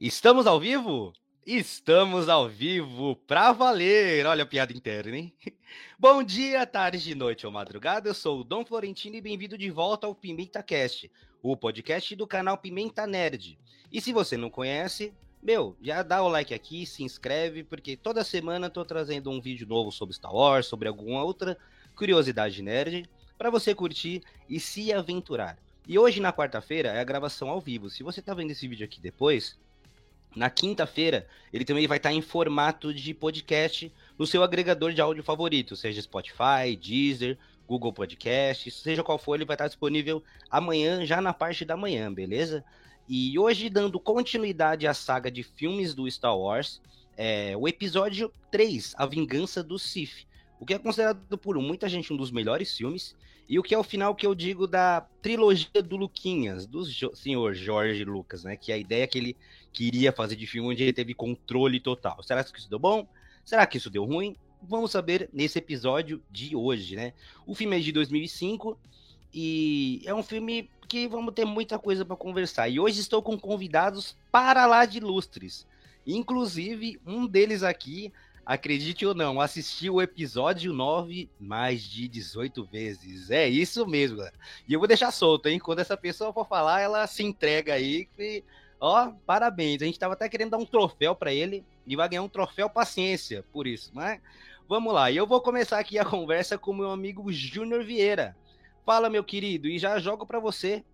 Estamos ao vivo? Estamos ao vivo pra valer! Olha a piada interna, hein? Bom dia, tarde, noite ou madrugada. Eu sou o Dom Florentino e bem-vindo de volta ao Pimenta Cast, o podcast do canal Pimenta Nerd. E se você não conhece, meu, já dá o like aqui, se inscreve, porque toda semana eu tô trazendo um vídeo novo sobre Star Wars, sobre alguma outra curiosidade nerd, para você curtir e se aventurar. E hoje, na quarta-feira, é a gravação ao vivo. Se você tá vendo esse vídeo aqui depois, na quinta-feira, ele também vai estar em formato de podcast no seu agregador de áudio favorito, seja Spotify, Deezer, Google Podcast, seja qual for, ele vai estar disponível amanhã, já na parte da manhã, beleza? E hoje, dando continuidade à saga de filmes do Star Wars, é o episódio 3, A Vingança do Sith, o que é considerado por muita gente um dos melhores filmes, e o que é o final que eu digo da trilogia do Luquinhas, do jo senhor Jorge Lucas, né? Que é a ideia que ele queria fazer de filme onde ele teve controle total. Será que isso deu bom? Será que isso deu ruim? Vamos saber nesse episódio de hoje, né? O filme é de 2005 e é um filme que vamos ter muita coisa para conversar. E hoje estou com convidados para lá de ilustres. Inclusive, um deles aqui acredite ou não, assistiu o episódio 9 mais de 18 vezes. É isso mesmo, galera. E eu vou deixar solto, hein? Quando essa pessoa for falar, ela se entrega aí. E, ó, parabéns. A gente tava até querendo dar um troféu para ele e vai ganhar um troféu paciência por isso, né? Vamos lá. E eu vou começar aqui a conversa com meu amigo Júnior Vieira. Fala, meu querido, e já jogo para você.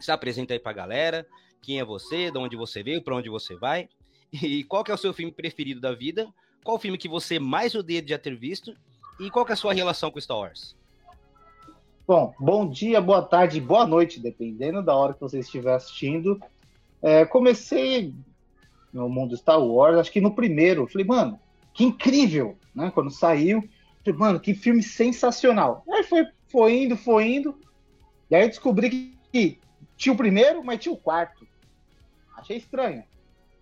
Se apresenta aí pra galera. Quem é você, de onde você veio, para onde você vai e qual que é o seu filme preferido da vida qual o filme que você mais odeia de já ter visto? E qual que é a sua relação com Star Wars? Bom, bom dia, boa tarde, boa noite, dependendo da hora que você estiver assistindo. É, comecei no mundo Star Wars, acho que no primeiro. Falei, mano, que incrível, né? Quando saiu, falei, mano, que filme sensacional. Aí foi, foi indo, foi indo. E aí eu descobri que, tinha o primeiro, mas tinha o quarto. Achei estranho.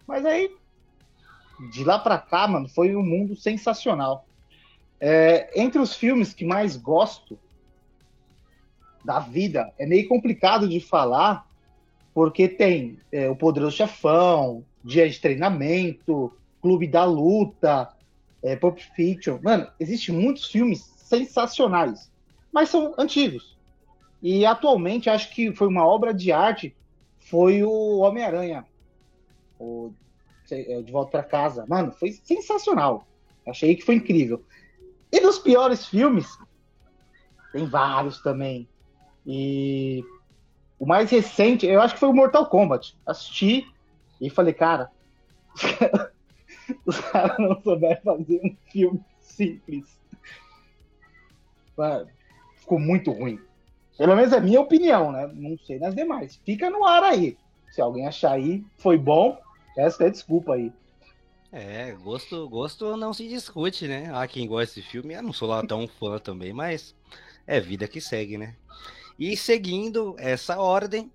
Mas aí de lá para cá, mano, foi um mundo sensacional. É, entre os filmes que mais gosto da vida, é meio complicado de falar, porque tem é, O Poderoso Chefão, Dia de Treinamento, Clube da Luta, é, Pulp Fiction. Mano, existem muitos filmes sensacionais, mas são antigos. E atualmente acho que foi uma obra de arte, foi o Homem-Aranha, o é, de Volta para Casa. Mano, foi sensacional. Achei que foi incrível. E dos piores filmes, tem vários também. E o mais recente, eu acho que foi o Mortal Kombat. Assisti e falei, cara, os caras não souberam fazer um filme simples. Ficou muito ruim. Pelo menos é minha opinião, né? Não sei nas demais. Fica no ar aí. Se alguém achar aí, foi bom, essa é desculpa aí. É, gosto, gosto não se discute, né? Há quem gosta desse filme, eu não sou lá tão fã também, mas é vida que segue, né? E seguindo essa ordem,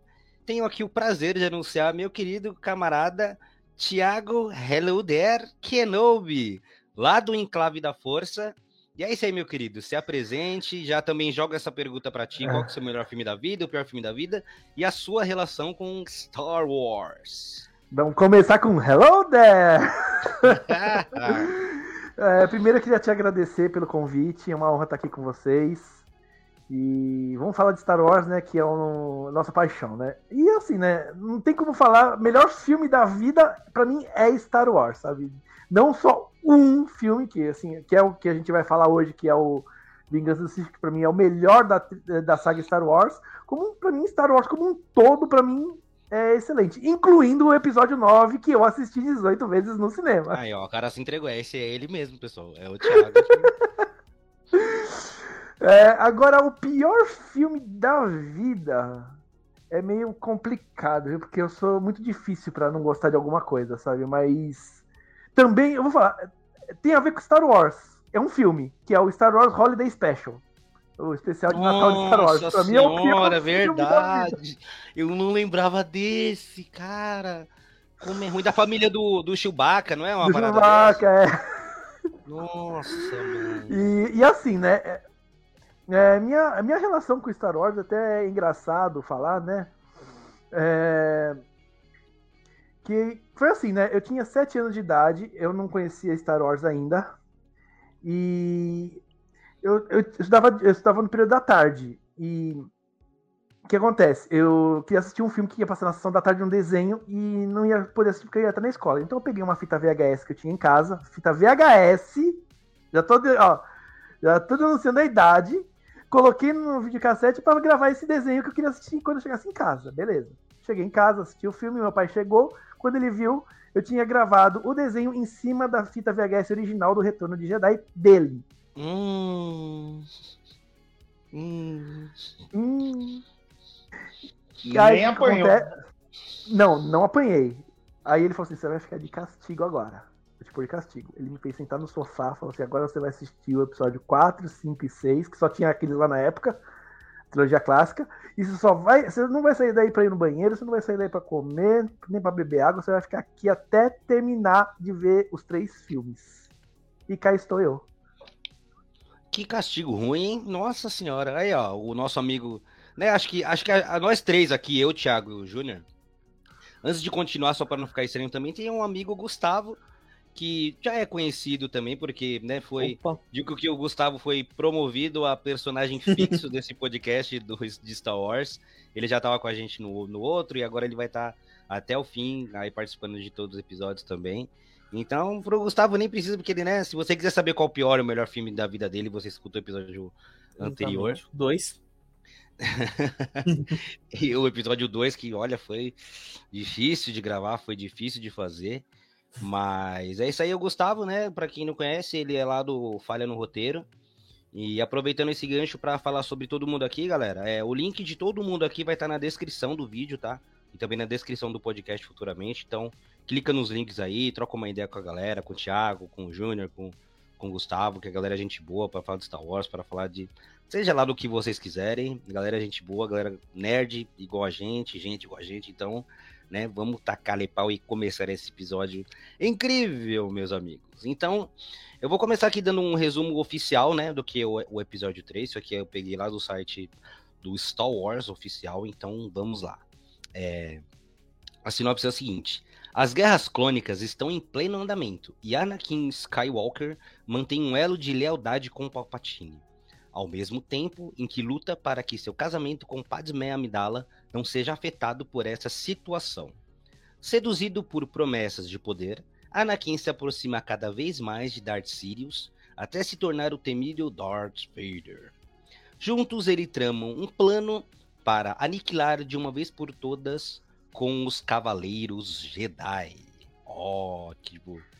tenho aqui o prazer de anunciar meu querido camarada Thiago Hello There Kenobi, lá do Enclave da Força. E é isso aí, meu querido. Se apresente, já também joga essa pergunta para ti: qual é o seu melhor filme da vida, o pior filme da vida, e a sua relação com Star Wars. Vamos começar com Hello there! é, primeiro eu queria te agradecer pelo convite, é uma honra estar aqui com vocês. E vamos falar de Star Wars, né? Que é a nossa paixão, né? E assim, né? Não tem como falar. Melhor filme da vida, para mim, é Star Wars, sabe? Não só um filme, que assim, que é o que a gente vai falar hoje, que é o Vingança do Sith, que pra mim é o melhor da, da saga Star Wars. Como para mim, Star Wars como um todo, para mim, é excelente. Incluindo o episódio 9, que eu assisti 18 vezes no cinema. Aí, ó, o cara se entregou. Esse é ele mesmo, pessoal. É o Thiago. é, agora, o pior filme da vida é meio complicado, viu? Porque eu sou muito difícil para não gostar de alguma coisa, sabe? Mas também, eu vou falar, tem a ver com Star Wars. É um filme, que é o Star Wars Holiday Special o especial de Natal de Star Wars. Pra mim é o pior verdade. Eu não lembrava desse, cara. Como é ruim da família do, do Chewbacca, não é uma do Chewbacca, dessa? é. Nossa, mano. E, e assim, né? É, minha, minha relação com Star Wars até é engraçado falar, né? É, Que foi assim, né? Eu tinha sete anos de idade, eu não conhecia Star Wars ainda. E eu, eu, estudava, eu estudava no período da tarde. E o que acontece? Eu queria assistir um filme que ia passar na sessão da tarde um desenho e não ia poder assistir porque eu ia estar na escola. Então eu peguei uma fita VHS que eu tinha em casa, fita VHS, já tô, ó, já tô denunciando a idade, coloquei no videocassete para gravar esse desenho que eu queria assistir quando eu chegasse em casa. Beleza. Cheguei em casa, assisti o filme, meu pai chegou, quando ele viu, eu tinha gravado o desenho em cima da fita VHS original do Retorno de Jedi dele. Hum. Hum. Hum. Nem apanhou. Acontece... Não, não apanhei. Aí ele falou assim: você vai ficar de castigo agora. Pôr de castigo. Ele me fez sentar no sofá, falou assim: agora você vai assistir o episódio 4, 5 e 6, que só tinha aqueles lá na época, trilogia clássica. E você só vai. Você não vai sair daí pra ir no banheiro, você não vai sair daí pra comer, nem pra beber água, você vai ficar aqui até terminar de ver os três filmes. E cá estou eu. Que castigo ruim, hein? Nossa senhora. Aí, ó, o nosso amigo né, acho que, acho que a, a nós três aqui, eu, Thiago e o Júnior, antes de continuar, só para não ficar estranho também, tem um amigo, Gustavo, que já é conhecido também, porque, né, foi. Opa. Digo que o Gustavo foi promovido a personagem fixo desse podcast do, de Star Wars. Ele já estava com a gente no, no outro, e agora ele vai estar tá até o fim, aí participando de todos os episódios também. Então, pro Gustavo nem precisa, porque ele, né, se você quiser saber qual o pior e o melhor filme da vida dele, você escuta o episódio anterior. Dois. e o episódio 2, que olha, foi difícil de gravar, foi difícil de fazer. Mas é isso aí, o Gustavo, né? Para quem não conhece, ele é lá do Falha no Roteiro. E aproveitando esse gancho para falar sobre todo mundo aqui, galera, é, o link de todo mundo aqui vai estar tá na descrição do vídeo, tá? E também na descrição do podcast futuramente. Então, clica nos links aí, troca uma ideia com a galera, com o Thiago, com o Júnior, com, com o Gustavo, que a galera é gente boa para falar de Star Wars, para falar de Seja lá do que vocês quiserem. Galera, gente boa, galera nerd igual a gente, gente igual a gente. Então, né, vamos tacar pau e começar esse episódio incrível, meus amigos. Então, eu vou começar aqui dando um resumo oficial, né, do que o, o episódio 3. Isso aqui eu peguei lá do site do Star Wars oficial. Então, vamos lá. É... A sinopse é a seguinte. As guerras clônicas estão em pleno andamento e Anakin Skywalker mantém um elo de lealdade com Palpatine ao mesmo tempo em que luta para que seu casamento com Padmé Amidala não seja afetado por essa situação. Seduzido por promessas de poder, Anakin se aproxima cada vez mais de Darth Sidious até se tornar o temível Darth Vader. Juntos eles tramam um plano para aniquilar de uma vez por todas com os Cavaleiros Jedi. Ó, oh,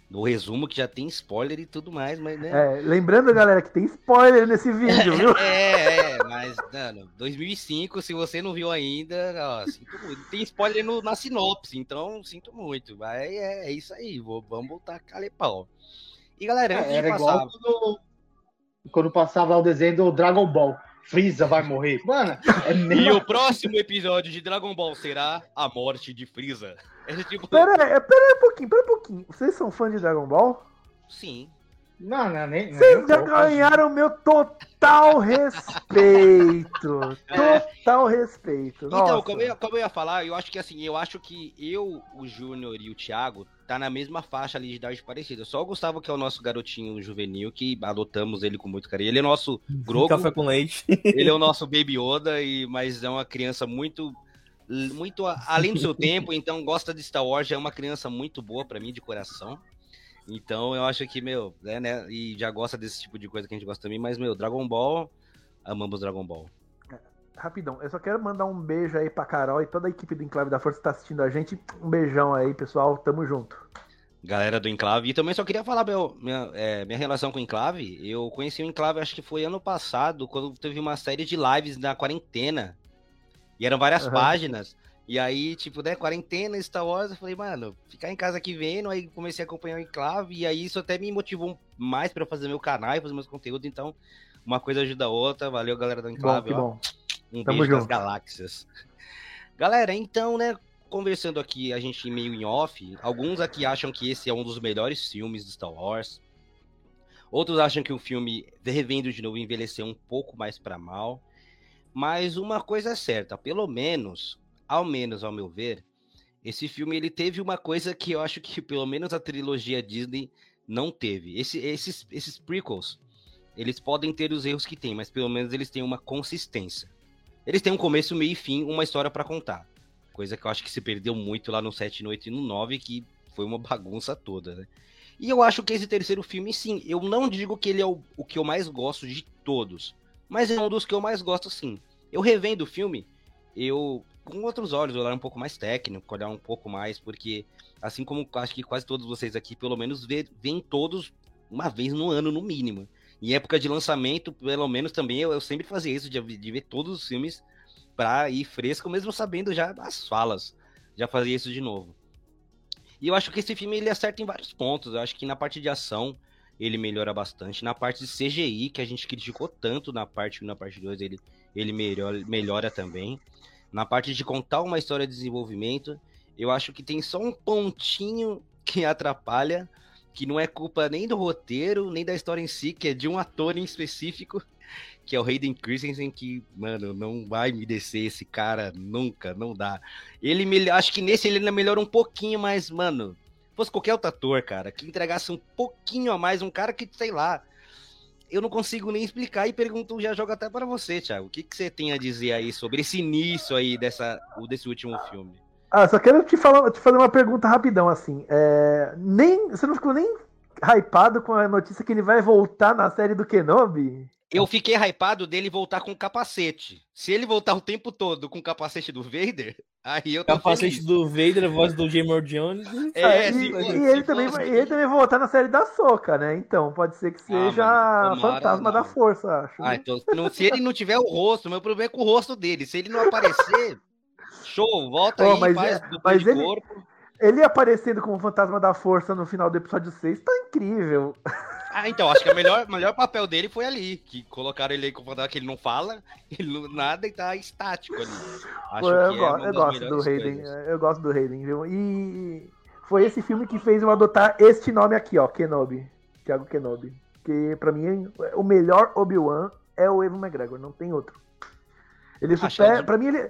no resumo que já tem spoiler e tudo mais, mas né. É, lembrando, galera, que tem spoiler nesse vídeo, viu? é, é, mas, mano, 2005, se você não viu ainda, ó, sinto muito. Tem spoiler no, na sinopse, então sinto muito. Mas é, é isso aí, vou, vamos voltar a calepau. E galera, é, era igual quando, quando passava o desenho do Dragon Ball. Freeza vai morrer. Mano, é meio... E o próximo episódio de Dragon Ball será a morte de Freeza. É tipo... Pera aí, pera aí um pouquinho, pera um pouquinho. Vocês são fãs de Dragon Ball? Sim. Não, não, nem. Vocês já ganharam meu total respeito. É. Total respeito. Então, Nossa. Então, como eu, como eu ia falar, eu acho que assim, eu acho que eu, o Júnior e o Thiago tá na mesma faixa ali de idade parecida. Só o Gustavo, que é o nosso garotinho juvenil, que adotamos ele com muito carinho. Ele é nosso Grogu. Café com leite. Ele é o nosso Baby Yoda, e, mas é uma criança muito muito além do seu tempo, então gosta de Star Wars, é uma criança muito boa para mim de coração. Então eu acho que, meu, é, né, e já gosta desse tipo de coisa que a gente gosta também, mas, meu, Dragon Ball, amamos Dragon Ball. É, rapidão, eu só quero mandar um beijo aí pra Carol e toda a equipe do Enclave da Força que tá assistindo a gente. Um beijão aí, pessoal, tamo junto. Galera do Enclave, e também só queria falar meu, minha, é, minha relação com o Enclave. Eu conheci o Enclave, acho que foi ano passado, quando teve uma série de lives na quarentena. E eram várias uhum. páginas. E aí, tipo, né, quarentena, Star Wars, eu falei, mano, ficar em casa aqui vendo, aí comecei a acompanhar o Enclave, e aí isso até me motivou mais para fazer meu canal e fazer meus conteúdos, então uma coisa ajuda a outra, valeu galera do Enclave, bom, um Tamo beijo junto. das galáxias. Galera, então, né, conversando aqui, a gente meio em off, alguns aqui acham que esse é um dos melhores filmes do Star Wars, outros acham que o filme, revendo de novo, envelheceu um pouco mais para mal, mas uma coisa é certa, pelo menos ao menos ao meu ver, esse filme ele teve uma coisa que eu acho que pelo menos a trilogia Disney não teve. Esse, esses, esses prequels, eles podem ter os erros que tem, mas pelo menos eles têm uma consistência. Eles têm um começo, meio e fim, uma história para contar. Coisa que eu acho que se perdeu muito lá no 7, no 8 e no 9, que foi uma bagunça toda, né? E eu acho que esse terceiro filme, sim, eu não digo que ele é o, o que eu mais gosto de todos, mas é um dos que eu mais gosto, sim. Eu revendo o filme, eu com outros olhos, olhar um pouco mais técnico, olhar um pouco mais, porque assim como acho que quase todos vocês aqui, pelo menos vêm todos uma vez no ano, no mínimo. Em época de lançamento, pelo menos também, eu, eu sempre fazia isso, de, de, ver todos os filmes pra ir fresco, mesmo sabendo já as falas. Já fazia isso de novo. E eu acho que esse filme ele acerta em vários pontos. Eu acho que na parte de ação ele melhora bastante. Na parte de CGI, que a gente criticou tanto na parte 1 e na parte 2, ele, ele melhora, melhora também. Na parte de contar uma história de desenvolvimento, eu acho que tem só um pontinho que atrapalha, que não é culpa nem do roteiro, nem da história em si, que é de um ator em específico, que é o Hayden Christensen, que, mano, não vai me descer esse cara nunca, não dá. Ele me, acho que nesse ele ainda melhora um pouquinho, mas, mano, fosse qualquer outro ator, cara, que entregasse um pouquinho a mais, um cara que, sei lá, eu não consigo nem explicar e pergunto, já jogo até para você, Thiago. O que, que você tem a dizer aí sobre esse início aí dessa, desse último filme? Ah, só quero te, falar, te fazer uma pergunta rapidão, assim. É, nem, você não ficou nem hypado com a notícia que ele vai voltar na série do Kenobi? Eu fiquei hypado dele voltar com capacete. Se ele voltar o tempo todo com o capacete do Vader, aí eu tô Capacete feliz. do Vader, a voz do Jamie Jones. É, e, se, e ele, também, vai, ele também voltar na série da Soca, né? Então, pode ser que ah, seja ah, mano, Fantasma não. da Força, acho. Ah, então, não, se ele não tiver o rosto, meu problema é com o rosto dele. Se ele não aparecer, show, volta oh, aí, mas faz é, mas ele, corpo. Ele aparecendo como Fantasma da Força no final do episódio 6 tá incrível. Ah, então, acho que o melhor, melhor papel dele foi ali, que colocaram ele aí com o que ele não fala, ele não, nada e tá estático ali. Acho eu, que é eu gosto do Hayden, eu gosto do Hayden, viu? E foi esse filme que fez eu adotar este nome aqui, ó, Kenobi, Thiago Kenobi. Que pra mim, o melhor Obi-Wan é o Evan McGregor, não tem outro. Ele supera, pra mim ele,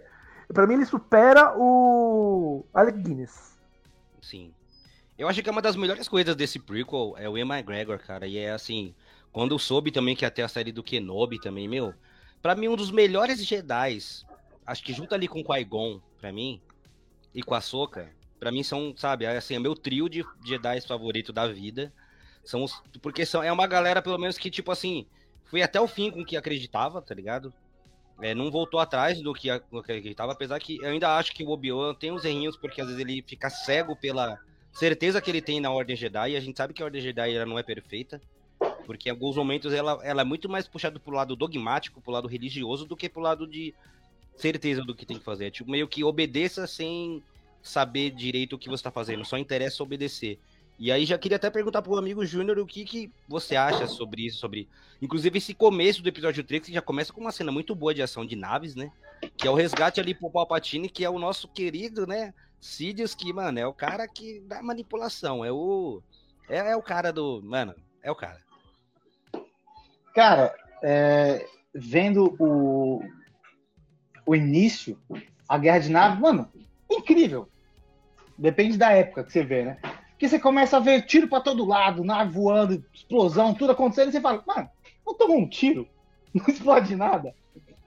pra mim ele supera o Alec Guinness. Sim. Eu acho que é uma das melhores coisas desse prequel é o Ian McGregor, cara. E é assim, quando eu soube também que ia ter a série do Kenobi também, meu, para mim um dos melhores Jedi, acho que junto ali com o Qui-Gon, pra mim, e com a Soka, pra mim são, sabe, assim, é meu trio de Jedi favorito da vida. São os, porque são, é uma galera, pelo menos, que, tipo assim, foi até o fim com que acreditava, tá ligado? É, não voltou atrás do que, que acreditava, apesar que eu ainda acho que o Obi-Wan tem uns errinhos, porque às vezes ele fica cego pela certeza que ele tem na Ordem Jedi, e a gente sabe que a Ordem Jedi ela não é perfeita, porque em alguns momentos ela, ela é muito mais puxada pro lado dogmático, pro lado religioso, do que pro lado de certeza do que tem que fazer. É tipo, meio que obedeça sem saber direito o que você tá fazendo, só interessa obedecer. E aí já queria até perguntar pro amigo Júnior o que, que você acha sobre isso, sobre... Inclusive esse começo do episódio 3, que já começa com uma cena muito boa de ação de naves, né? Que é o resgate ali pro Palpatine, que é o nosso querido, né? Sidious que, mano, é o cara que dá manipulação. É o. É, é o cara do. Mano, é o cara. Cara, é, vendo o, o início, a guerra de nave, mano, incrível. Depende da época que você vê, né? Porque você começa a ver tiro para todo lado, nave voando, explosão, tudo acontecendo, e você fala, mano, não tomou um tiro, não explode nada.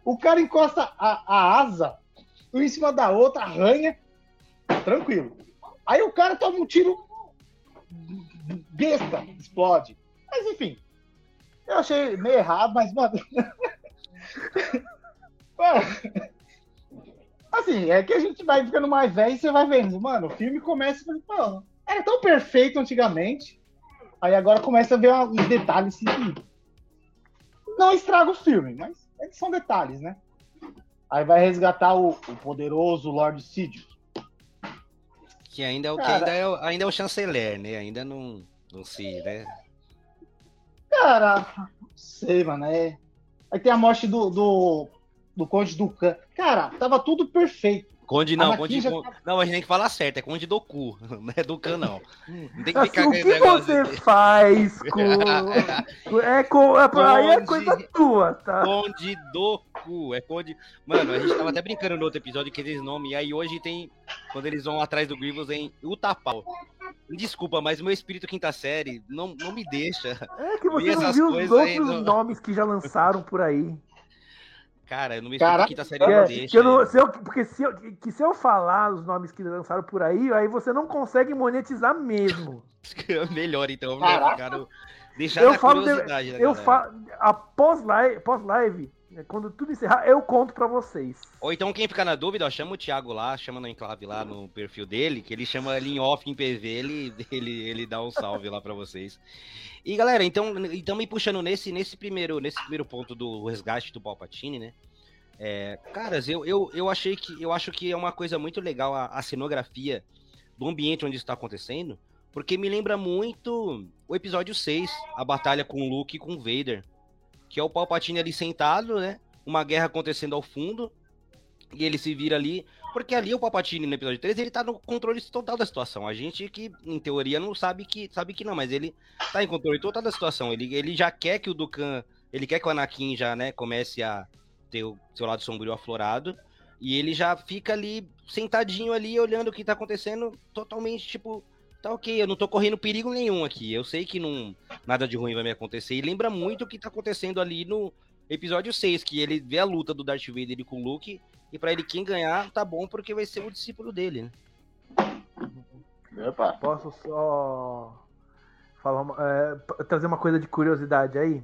O cara encosta a, a asa um em cima da outra, arranha, tranquilo. Aí o cara toma um tiro besta, explode. Mas enfim, eu achei meio errado, mas, mano. assim, é que a gente vai ficando mais velho e você vai vendo, mano, o filme começa. Mano, era tão perfeito antigamente. Aí agora começa a ver uns detalhes que não estraga o filme, mas são detalhes, né? Aí vai resgatar o, o poderoso Lord Sidious. Que ainda é o, cara, ainda é, o, ainda é o chanceler, né? Ainda não, não se, né? Cara, não sei, mano. É... Aí tem a morte do, do, do Conde Ducan. Cara, tava tudo perfeito. Conde não, Conde, já... não, a gente tem que falar certo, é Conde do cu, não é Ducan não. Não tem que ficar assim, o que você de... faz com... é, com... É, aí é coisa tua, tá? Conde do cu, é Conde... Mano, a gente tava até brincando no outro episódio que eles nome, e aí hoje tem quando eles vão atrás do Grievous em Utapau. Desculpa, mas meu espírito quinta série não, não me deixa. É que você não viu os outros aí no- nomes que já lançaram por aí. Cara, no meu espírito Caraca, quinta série Que não é- deixa. eu não- se eu- porque se eu, que se eu falar os nomes que lançaram por aí, aí você não consegue monetizar mesmo. Melhor, então. Caraca. Melhor ficar, deixar Eu falo de- Eu galera. fa após live, pós live, quando tudo encerrar, eu conto pra vocês. Ou então, quem ficar na dúvida, ó, chama o Thiago lá, chama no enclave lá no perfil dele, que ele chama ele em off em PV, ele, ele, ele dá um salve lá pra vocês. E galera, então, então me puxando nesse, nesse, primeiro, nesse primeiro ponto do resgate do Palpatine, né? É, caras, eu, eu, eu achei que eu acho que é uma coisa muito legal a, a cenografia do ambiente onde está acontecendo, porque me lembra muito o episódio 6, a batalha com o Luke e com o Vader, que é o Palpatine ali sentado, né? Uma guerra acontecendo ao fundo, e ele se vira ali, porque ali o Palpatine no episódio 3, ele tá no controle total da situação. A gente que, em teoria, não sabe que sabe que não, mas ele tá em controle total da situação. Ele, ele já quer que o Dukan, ele quer que o Anakin já, né, comece a ter o seu lado sombrio aflorado, e ele já fica ali sentadinho ali olhando o que tá acontecendo, totalmente tipo, tá OK, eu não tô correndo perigo nenhum aqui. Eu sei que não nada de ruim vai me acontecer. E lembra muito o que tá acontecendo ali no episódio 6, que ele vê a luta do Darth Vader com o Luke, e pra ele quem ganhar tá bom porque vai ser o discípulo dele, né? Opa. Posso só falar uma- é, trazer uma coisa de curiosidade aí?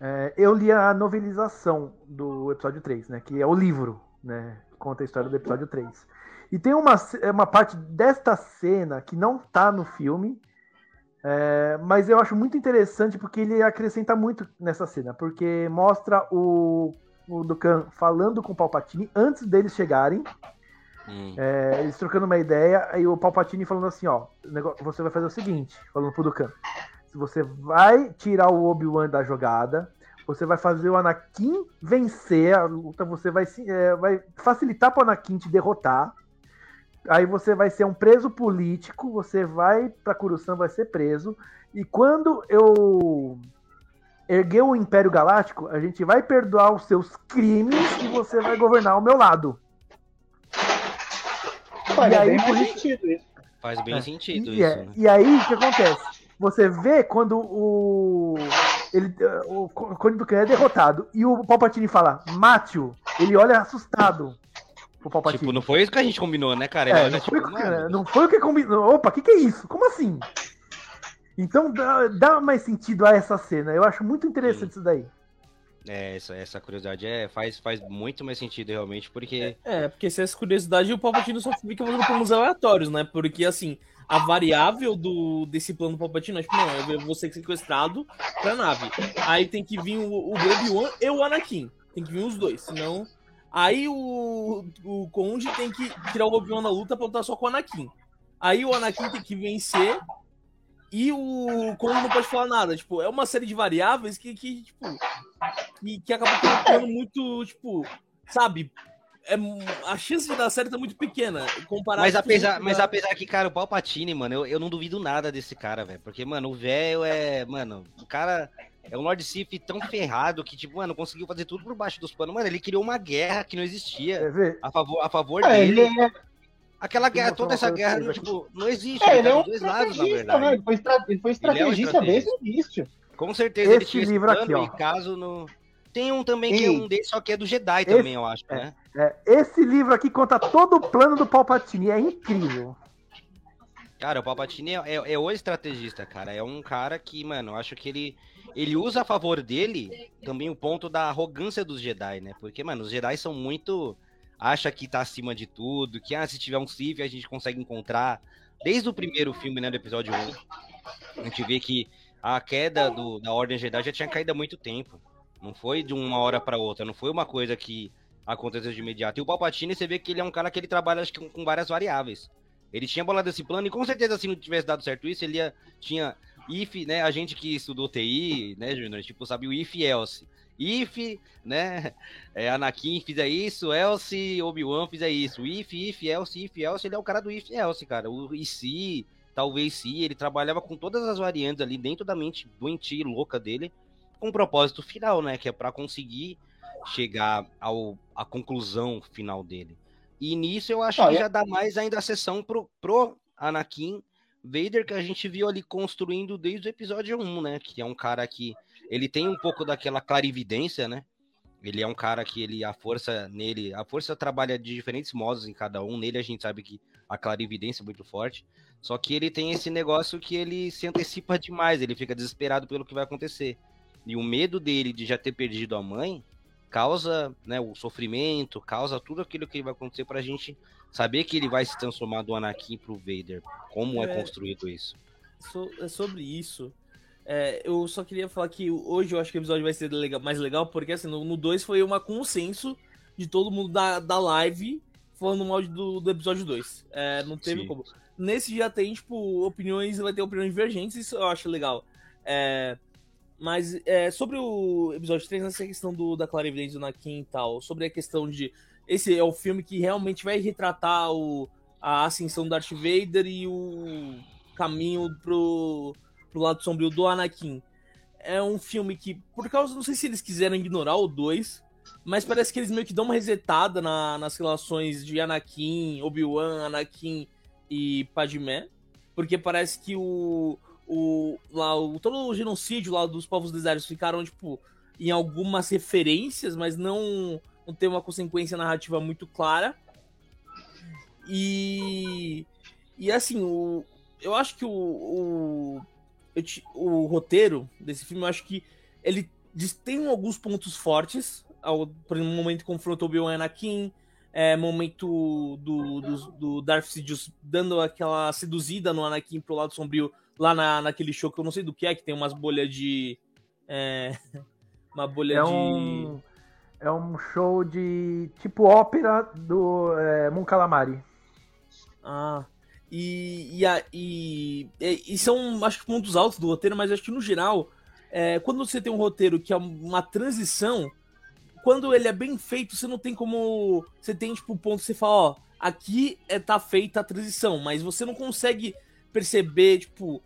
É, eu li a novelização do episódio 3, né? Que é o livro, né? Que conta a história do episódio 3. E tem uma, é uma parte desta cena que não tá no filme, é, mas eu acho muito interessante porque ele acrescenta muito nessa cena, porque mostra o, o Dukan falando com o Palpatine antes deles chegarem, Hum. é, eles trocando uma ideia, aí o Palpatine falando assim, ó, negócio- você vai fazer o seguinte, falando pro Dukan, se você vai tirar o Obi-Wan da jogada, você vai fazer o Anakin vencer a luta, você vai, é, vai facilitar pro Anakin te derrotar, aí você vai ser um preso político, você vai pra Coruscant, vai ser preso, e quando eu erguer o Império Galáctico, a gente vai perdoar os seus crimes e você vai governar ao meu lado. Olha, E aí, bem isso- sentido isso. Faz bem É, sentido E, isso, é, né? e aí, o que acontece? Você vê quando o. Ele, o Conde do Khan é derrotado e o Palpatine fala, mate-o. Ele olha assustado pro Palpatine. Tipo, não foi isso que a gente combinou, né, cara? É, não, foi, tipo, não foi o que combinou. Opa, o que, que é isso? Como assim? Então dá, dá mais sentido a essa cena. Eu acho muito interessante isso daí. É, essa, essa curiosidade é, faz, faz muito mais sentido realmente, porque. É, porque se essa curiosidade, o Palpatine só fica fazendo planos aleatórios, né? Porque, assim, a variável do, desse plano do Palpatine é, tipo, não, eu vou ser sequestrado pra nave. Aí tem que vir o, o Obi-Wan e o Anakin. Tem que vir os dois, senão... Aí o, o Conde tem que tirar o Obi-Wan da luta pra lutar só com o Anakin. Aí o Anakin tem que vencer e o Conde não pode falar nada. Tipo, é uma série de variáveis que, que tipo... Que, que acaba colocando muito, tipo... Sabe? É, a chance de dar certo é muito pequena. Comparado Mas com apesar, o mas da- apesar que, cara, o Palpatine, mano, eu, eu não duvido nada desse cara, velho. Porque, mano, o velho é. Mano, o cara é um Lord Sith tão ferrado que, tipo, mano, conseguiu fazer tudo por baixo dos panos. Mano, ele criou uma guerra que não existia a favor, a favor É, dele. ele é, Aquela guerra, mostrar toda essa guerra, vocês tipo, não existe. é, ele ele tá é um dois lados, na verdade. né? Ele foi, estra- ele foi Ele é um estrategista desde o início. Com certeza ele Esse tinha livro aqui, ó. e caso no. Tem um também que é um desses, só que é do Jedi Esse- também, eu acho, é. né? É, esse livro aqui conta todo o plano do Palpatine. É incrível. Cara, o Palpatine é, é, é o estrategista, cara. É um cara que, mano, eu acho que ele, ele usa a favor dele também o ponto da arrogância dos Jedi, né? Porque, mano, os Jedi são muito. Acha que tá acima de tudo, que ah, se tiver um Sith a gente consegue encontrar. Desde o primeiro filme, né, do episódio 1, a gente vê que a queda do, da Ordem Jedi já tinha caído há muito tempo. Não foi de uma hora pra outra, não foi uma coisa que aconteceu de imediato. E o Palpatine, você vê que ele é um cara que ele trabalha acho que com, com várias variáveis. Ele tinha bolado esse plano e com certeza se não tivesse dado certo isso, ele ia, tinha if, né, a gente que estudou TI, né, Júnior, tipo, sabe o if else. If, né, é, Anakin fizer isso, else, Obi-Wan fizer isso. If, if, else, if, else, ele é o cara do if else, cara. O e se, talvez se, ele trabalhava com todas as variantes ali dentro da mente doentia e louca dele, com um propósito final, né, que é pra conseguir chegar ao, à conclusão final dele. E nisso eu acho Ah, que já dá mais ainda a sessão pro, pro Anakin Vader que a gente viu ali construindo desde o episódio 1, né? Que é um cara que ele tem um pouco daquela clarividência, né? Ele é um cara que ele a força nele, a força trabalha de diferentes modos em cada um. Nele a gente sabe que a clarividência é muito forte. Só que ele tem esse negócio que ele se antecipa demais, ele fica desesperado pelo que vai acontecer. E o medo dele de já ter perdido a mãe causa né, o sofrimento, causa tudo aquilo que vai acontecer pra gente saber que ele vai se transformar do Anakin pro Vader. Como é, É. construído isso. So- é sobre isso. É, eu só queria falar que hoje eu acho que o episódio vai ser legal- mais legal, porque assim, no 2 foi uma consenso de todo mundo da, da live falando mal do, do episódio 2. É, não teve Sim. como. Nesse já tem, tipo, opiniões, vai ter opiniões divergentes, isso eu acho legal. É, mas é, sobre o episódio 3, essa questão do, da clarividência do Anakin e tal, sobre a questão de. Esse é o filme que realmente vai retratar o, a ascensão do Darth Vader e o caminho pro, pro lado sombrio do Anakin. É um filme que, por causa, não sei se eles quiseram ignorar o 2, mas parece que eles meio que dão uma resetada na- nas relações de Anakin, Obi-Wan, Anakin e Padmé, porque parece que o, o, lá, o todo o genocídio lá dos povos desertos ficaram, tipo, em algumas referências, mas não, não tem uma consequência narrativa muito clara. E, e assim, o, eu acho que o, o, o roteiro desse filme, eu acho que ele tem alguns pontos fortes. Ao, por exemplo, momento que confronta o Anakin, é, momento do, do, do Darth Sidious dando aquela seduzida no Anakin pro lado sombrio, lá na, naquele show que eu não sei do que é, que tem umas bolhas de... é, uma bolha É de... um, é um show de tipo ópera do é, Mon Calamari. Ah, e, e, a- e, e, são, acho que, pontos altos do roteiro, mas acho que no geral, é, quando você tem um roteiro que é uma transição, quando ele é bem feito, você não tem como. Você tem, tipo, ponto que você fala, ó, aqui é, tá feita a transição, mas você não consegue perceber, tipo,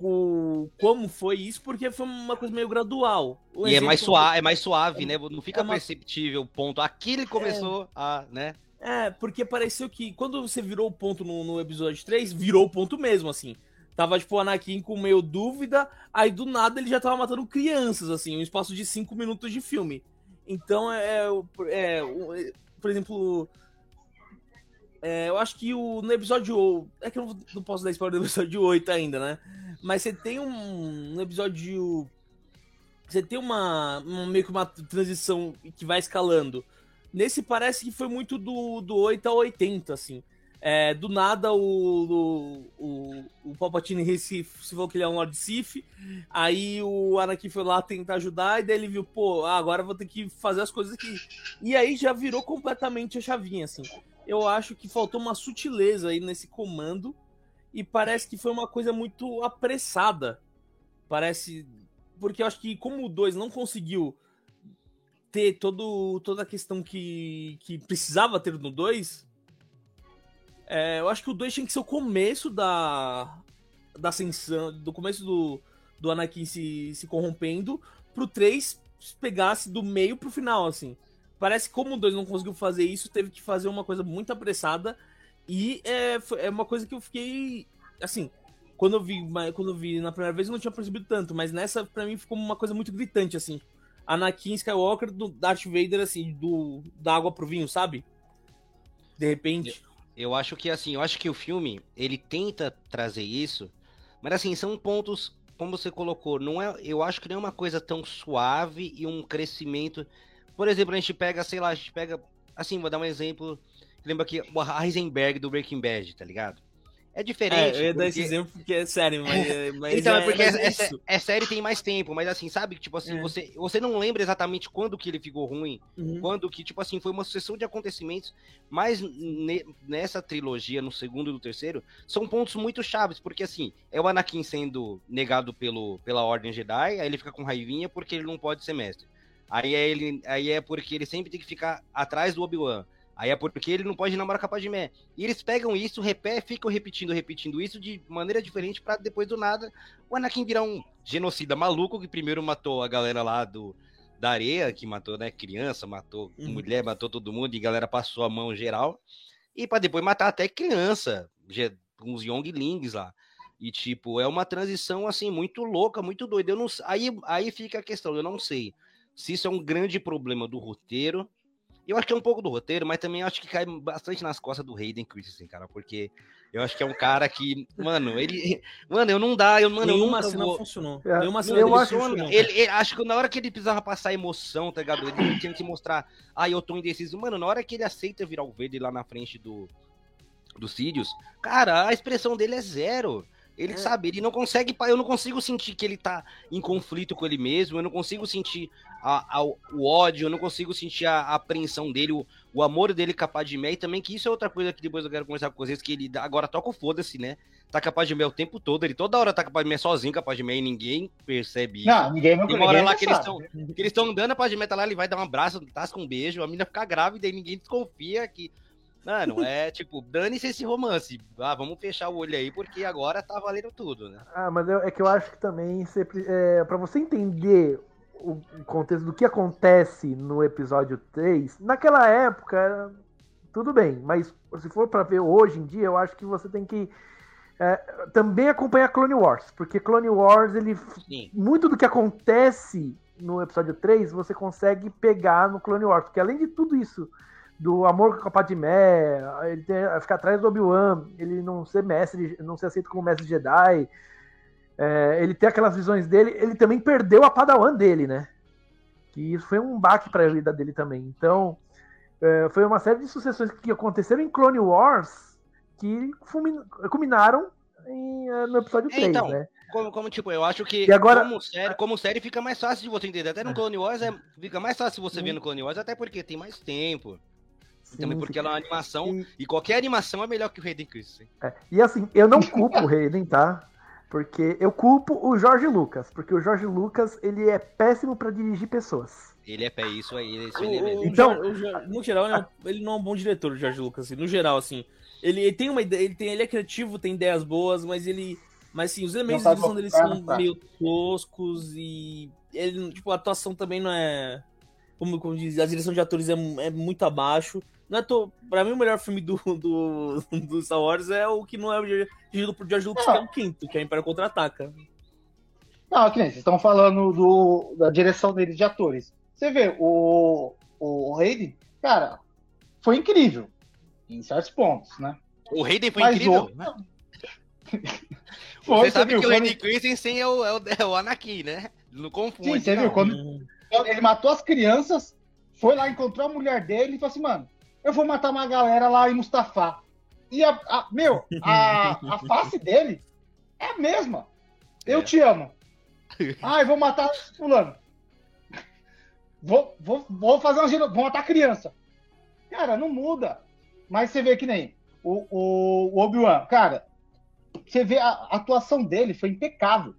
o, como foi isso, porque foi uma coisa meio gradual. O E é exemplo- mais suave, é mais suave, né? Não fica é uma- perceptível o ponto. Aqui ele começou a, né? É, porque pareceu que quando você virou o ponto no, no episódio 3, virou o ponto mesmo, assim. Tava, tipo, o Anakin com meio dúvida, aí do nada ele já tava matando crianças, assim, um espaço de 5 minutos de filme. Então, é, é, é, por exemplo, é, eu acho que o, no episódio. É que eu não, não posso dar spoiler do episódio 8 ainda, né? Mas você tem um, um episódio. Você tem uma, uma- meio que uma transição que vai escalando. Nesse parece que foi muito do, do 8 ao 80, assim. É, do nada o, o, o, Palpatine se, se falou que ele é um Lord Sith, aí o Anakin foi lá tentar ajudar, e daí ele viu, pô, agora vou ter que fazer as coisas aqui. E aí já virou completamente a chavinha, assim. Eu acho que faltou uma sutileza aí nesse comando, e parece que foi uma coisa muito apressada. Parece. Porque eu acho que como o 2 não conseguiu ter todo, toda a questão que, que precisava ter no 2, é, eu acho que o 2 tinha que ser o começo da, da ascensão, do começo do, do Anakin se, se corrompendo, pro 3 pegasse do meio pro final, assim. Parece que como o 2 não conseguiu fazer isso, teve que fazer uma coisa muito apressada, e é, é uma coisa que eu fiquei, assim, quando eu vi, quando eu vi na primeira vez eu não tinha percebido tanto, mas nessa pra mim ficou uma coisa muito gritante assim. Anakin Skywalker do Darth Vader assim, do da água pro vinho, sabe? De repente. Eu acho que assim, eu acho que o filme, ele tenta trazer isso, mas assim, são pontos, como você colocou, não é, eu acho que não é uma coisa tão suave e um crescimento. Por exemplo, a gente pega, sei lá, a gente pega, assim, vou dar um exemplo, lembra que o Heisenberg do Breaking Bad, tá ligado? É diferente. É, eu ia dar porque- esse exemplo porque é sério, mas, é- mas Então, é, é, porque é, é é, série tem mais tempo, mas assim, sabe? Tipo assim, É. você, você não lembra exatamente quando que ele ficou ruim, Uhum. quando que, tipo assim, foi uma sucessão de acontecimentos, mas ne- nessa trilogia, no segundo e no terceiro, são pontos muito chaves, porque assim, é o Anakin sendo negado pelo, pela Ordem Jedi, aí ele fica com raivinha porque ele não pode ser mestre. Aí é, ele, aí é porque ele sempre tem que ficar atrás do Obi-Wan. Aí é porque ele não pode namorar com a Padmé. E eles pegam isso, repé, ficam repetindo, repetindo isso de maneira diferente pra depois do nada o Anakin virar um genocida maluco que primeiro matou a galera lá do, da areia, que matou, né, criança, matou Uhum. mulher, matou todo mundo, e a galera passou a mão geral, e para depois matar até criança, uns Younglings lá. E, tipo, é uma transição, assim, muito louca, muito doida. Eu não, aí, aí fica a questão, eu não sei se isso é um grande problema do roteiro. Eu acho que é um pouco do roteiro, mas também acho que cai bastante nas costas do Hayden Christensen, cara, porque eu acho que é um cara que, mano, ele, mano, eu não dá, eu, mano, eu Nenhuma nunca cena vou, funcionou. É, Nenhuma cena eu acho- funcionou. ele, ele- acho que na hora que ele precisava passar emoção, tá ligado? Ele tinha que mostrar, ah, eu tô indeciso. Mano, na hora que ele aceita virar o verde lá na frente do, do Sirius, cara, a expressão dele é zero. Ele É. sabe, ele não consegue, eu não consigo sentir que ele tá em conflito com ele mesmo, eu não consigo sentir a- a- o ódio, eu não consigo sentir a, a apreensão dele, o, o amor dele capaz de Mé, e também que isso é outra coisa que depois eu quero conversar com vocês, que ele dá- agora toca o foda-se, né? Tá capaz de Mé o tempo todo, ele toda hora tá capaz de Mé sozinho, capaz de Mé, e ninguém percebe isso. Não, ninguém uma hora ninguém lá que eles sabe. estão que eles estão andando, a Padmé tá lá, ele vai dar um abraço, tasca um beijo, a menina fica grávida e ninguém desconfia que. Mano, é tipo, dane-se esse romance. Ah, vamos fechar o olho aí, porque agora tá valendo tudo, né? Ah, mas é que eu acho que também sempre, é, para você entender o contexto do que acontece no episódio 3, naquela época, tudo bem, mas se for pra ver hoje em dia, eu acho que você tem que é, também acompanhar Clone Wars, porque Clone Wars, ele Sim. muito do que acontece no episódio 3 você consegue pegar no Clone Wars, porque além de tudo isso, do amor com a Padmé, ele ter- ficar atrás do Obi-Wan, ele não ser mestre, não ser aceito como mestre Jedi, é, ele ter aquelas visões dele, ele também perdeu a Padawan dele, né? Que isso foi um baque para a vida dele também. Então, é, foi uma série de sucessões que aconteceram em Clone Wars que culminaram em, é, no episódio 3, Então, né? Como, como, tipo, eu acho que E agora- como, série, como série fica mais fácil de você entender. Até no Clone Wars é, fica mais fácil você ver no Clone Wars, até porque tem mais tempo. E também Sim, porque ela é uma animação, E- e qualquer animação é melhor que o Hayden Christensen. É, E assim, eu não culpo o Hayden, tá? Porque eu culpo o Jorge Lucas, porque o Jorge Lucas, ele é péssimo pra dirigir pessoas. Ele é pé, isso aí, isso O- ele é mesmo. Então- o no geral, ele, é um- ele não é um bom diretor, o Jorge Lucas, assim, no geral, assim. Ele, ele tem uma ideia, ele, tem, ele é criativo, tem ideias boas, mas ele. Mas assim, os elementos de sabe direção dele são tá? meio toscos e. Ele, tipo, a atuação também não é. Como, como diz, a direção de atores é, é muito abaixo. Não é to... Pra mim, o melhor filme do, do, do Star Wars é o que não é dirigido por George Lucas, que é o quinto, que é Império Contra-Ataca. Não, que nem vocês estão falando do, da direção dele de atores. Você vê, o, o Hayden, cara, foi incrível. Em certos pontos, né? O Hayden foi Mas incrível. o- né? Foi, Você sabe viu? que o Quando- Hayden Christensen é o, é, o, é o Anakin, né? Não confunde. Sim, você não. viu? Quando ele matou as crianças, foi lá, encontrou a mulher dele e falou assim, mano, eu vou matar uma galera lá em Mustafa. E a, a- meu, a, a face dele é a mesma. Eu É. te amo. Ai, vou matar fulano. Vou, vou, vou fazer uma geno... Vou matar criança. Cara, não muda. Mas você vê que nem o, o, o Obi-Wan. Cara, você vê a, a atuação dele foi impecável.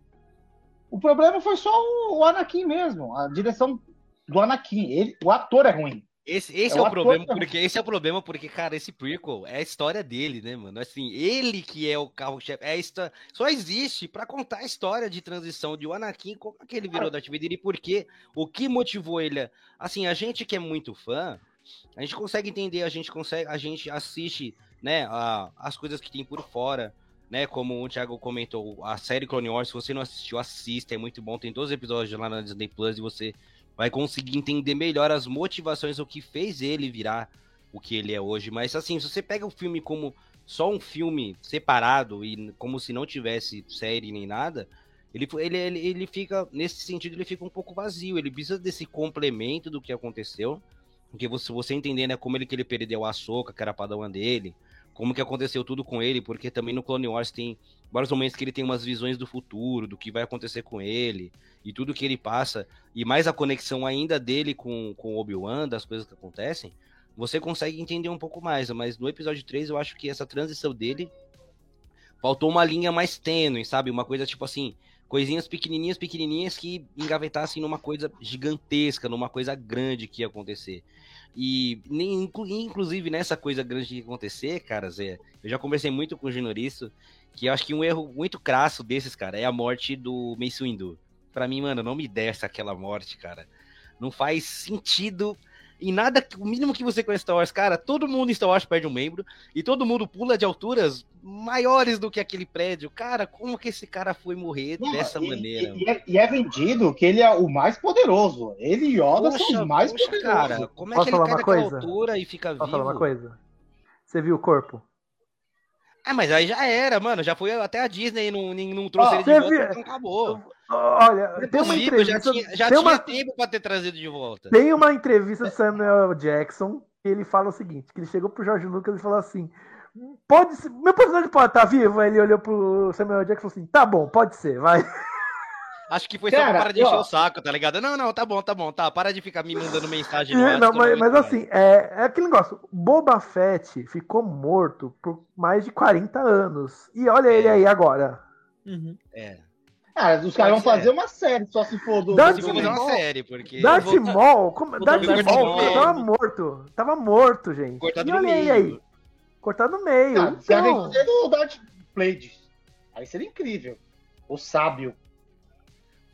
O problema foi só o, o Anakin mesmo. A direção do Anakin. Ele, o ator é ruim. Esse, esse É é, o problema, porque esse é o problema, porque, cara, esse prequel é a história dele, né, mano? Assim, ele que é o carro-chefe, é só existe pra contar a história de transição de o Anakin, como que ele virou Darth Vader e por quê, o que motivou ele. Assim, a gente que é muito fã, a gente consegue entender, a gente consegue, a gente assiste, né, a- as coisas que tem por fora, né, como o Thiago comentou, a série Clone Wars, se você não assistiu, assista, é muito bom, tem 12 episódios lá na Disney Plus e você vai conseguir entender melhor as motivações, o que fez ele virar o que ele é hoje. Mas assim, se você pega o filme como só um filme separado e como se não tivesse série nem nada, ele, ele, ele, ele fica, nesse sentido, ele fica um pouco vazio. Ele precisa desse complemento do que aconteceu. Porque você, você entender, né, como ele que ele perdeu a Soca, que era a padawan dele, como que aconteceu tudo com ele, porque também no Clone Wars tem vários momentos que ele tem umas visões do futuro, do que vai acontecer com ele, e tudo que ele passa, e mais a conexão ainda dele com, com Obi-Wan, das coisas que acontecem, você consegue entender um pouco mais. Mas no episódio 3, eu acho que essa transição dele faltou uma linha mais tênue, sabe? Uma coisa tipo assim, coisinhas pequenininhas, pequenininhas que engavetassem numa coisa gigantesca, numa coisa grande que ia acontecer. E inclusive nessa coisa grande que acontecer, cara, Zé, eu já conversei muito com o Junoriço, que eu acho que um erro muito crasso desses, cara, é a morte do Mace Windu. Pra mim, mano, não me desce aquela morte, cara. Não faz sentido em nada, o mínimo que você conhece Star Wars, cara, todo mundo em Star Wars perde um membro e todo mundo pula de alturas maiores do que aquele prédio. Cara, como que esse cara foi morrer Não, dessa e, maneira? E, e é, e é vendido que ele é o mais poderoso. Ele e Yoda são Poxa, os mais poxa, poderosos. cara, como é Posso que ele cai daquela altura e fica Posso falar uma vivo? coisa? Você viu o corpo? Ah, mas aí já era, mano. Já foi até a Disney, não, não trouxe Ó, ele de volta, então acabou. Olha, é tem uma possível, já entrevista. tinha, já tinha uma, tempo pra ter trazido de volta. tem uma entrevista do Samuel Jackson que ele fala o seguinte: que ele chegou pro Jorge Lucas e falou assim. Pode ser, meu personagem pode estar vivo? Aí ele olhou pro Samuel Jackson e falou assim: tá bom, pode ser, vai. Acho que foi só Cara, pra parar de encher ó. o saco, tá ligado? Não, não, tá bom, tá bom, tá. Para de ficar me mandando mensagem É, não, mas, mas assim, é, é aquele negócio. Boba Fett ficou morto por mais de 40 anos. E olha ele É. aí agora. Uhum. É. Cara, os caras vão fazer uma série só se for do. Darth Maul. uma série, porque. Darth Maul, como, Darth Maul tava morto. Tava morto, gente. Cortado e no olha ele meio. aí. Cortado no meio. Ah, se a então, gente ser do Darth Plagueis. Aí seria incrível. O sábio.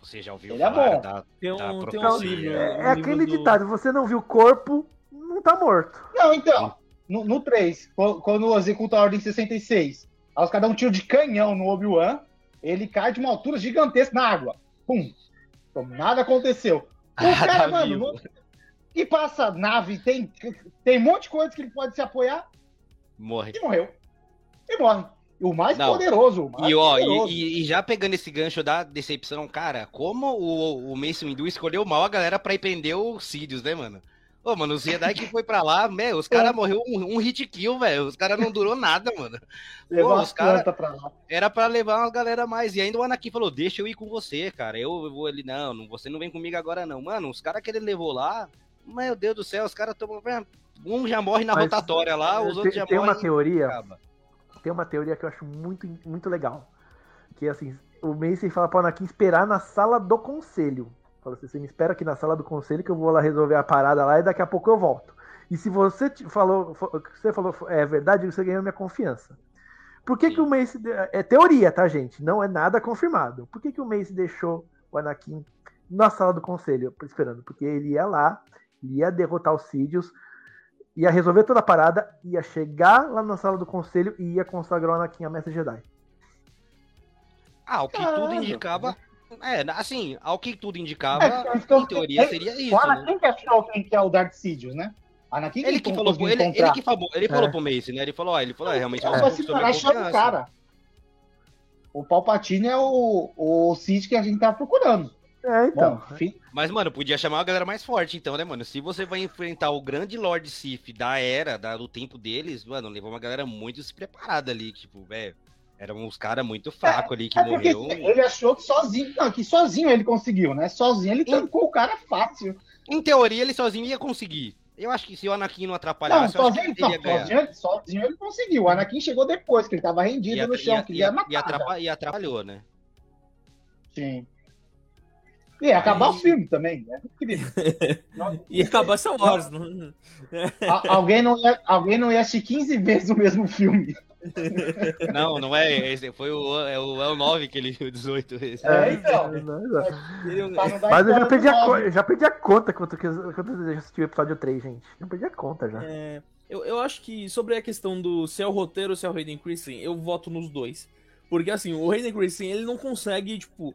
Você já ouviu Ele é falar bom. da- Tem Tá, um, tem um livro. é, um é livro aquele do- ditado: você não viu o corpo, não tá morto. Não, então. No, no 3, quando, executa a Ordem 66, aí os caras dão um tiro de canhão no Obi-Wan, ele cai de uma altura gigantesca na água. Pum. Então, nada aconteceu. O Ah, cara, tá mano, vivo. e passa nave, tem, tem um monte de coisa que ele pode se apoiar Morre. e morreu. E morre. O mais Não. poderoso. O mais E, ó, poderoso. e, e- já pegando esse gancho da decepção, cara, como o, o Mace Windu escolheu mal a galera pra ir prender o Sidious, né, mano? Ô, mano, o Jedi que foi pra lá, meu, os caras morreu um, um hit kill, velho. Os caras não durou nada, mano. Levou Pô, as os cara- pra lá. Era pra levar uma galera a mais. E ainda o Anakin falou: Deixa eu ir com você, cara. Eu, eu vou ali, não, não, você não vem comigo agora, não. Mano, os caras que ele levou lá, meu Deus do céu, os caras tomam. Um já morre na Mas, rotatória lá, os tem, outros já tem morrem. uma teoria. acaba. Tem uma teoria que eu acho muito, muito legal. Que assim, o Mace fala pro Anakin esperar na sala do conselho. Fala assim, você me espera aqui na sala do conselho que eu vou lá resolver a parada lá e daqui a pouco eu volto. E se você te- falou, você falou é verdade, você ganhou minha confiança. Por que, Sim. que o Mace. É teoria, tá, gente? Não é nada confirmado. Por que, que o Mace deixou o Anakin na sala do conselho esperando? Porque ele ia lá, ia derrotar os Sidious, ia resolver toda a parada, ia chegar lá na sala do conselho e ia consagrar o Anakin a Mestre Jedi. Ah, o que tudo Caralho. indicava. É, assim, ao que tudo É, indicava, então, em teoria é- seria O isso. Né? Anakin que achou quem que é o Darth Sidious, né? Anakin Ele que con- falou, pro- ele, ele que falou, ele falou É. pro Mace, né? Ele falou, ó, ele falou, é, realmente minha parar chama o confiança. cara. O Palpatine é o, o Sith que a gente tá procurando. É, então. Bom, fi- Mas, mano, podia chamar uma galera mais forte, então, né, mano? Se você vai enfrentar o grande Lord Sith da era, da- do tempo deles, mano, levou uma galera muito despreparada ali, tipo, velho. Eram uns caras muito fracos ali que é morreu. ele achou que sozinho, não, que sozinho ele conseguiu, né? Sozinho ele Em- tancou o cara fácil. Em teoria, ele sozinho ia conseguir. Eu acho que se o Anakin não Não, atrapalhasse, que sozinho, ele não, sozinho, sozinho ele conseguiu. O Anakin chegou depois, que ele tava rendido E, no chão, e, que e, ia e, matar. atrapa- e atrapalhou, né? Sim. E acabar o filme também, né? Incrível. E acabar Star Wars. não- A- alguém, não ia, alguém não ia assistir 15 vezes o mesmo filme. Não, não é esse. Foi o, é o, é o 9 que ele. O 18. Esse. É, então. Dar Mas eu já perdi, a, co- já perdi a conta quanto que eu, quantas vezes eu assisti o episódio 3, gente. Eu perdi a conta já. É, eu, eu acho que sobre a questão do se é o roteiro ou se é o Hayden Christensen, eu voto nos dois. Porque assim, o Hayden Christensen, ele não consegue, tipo.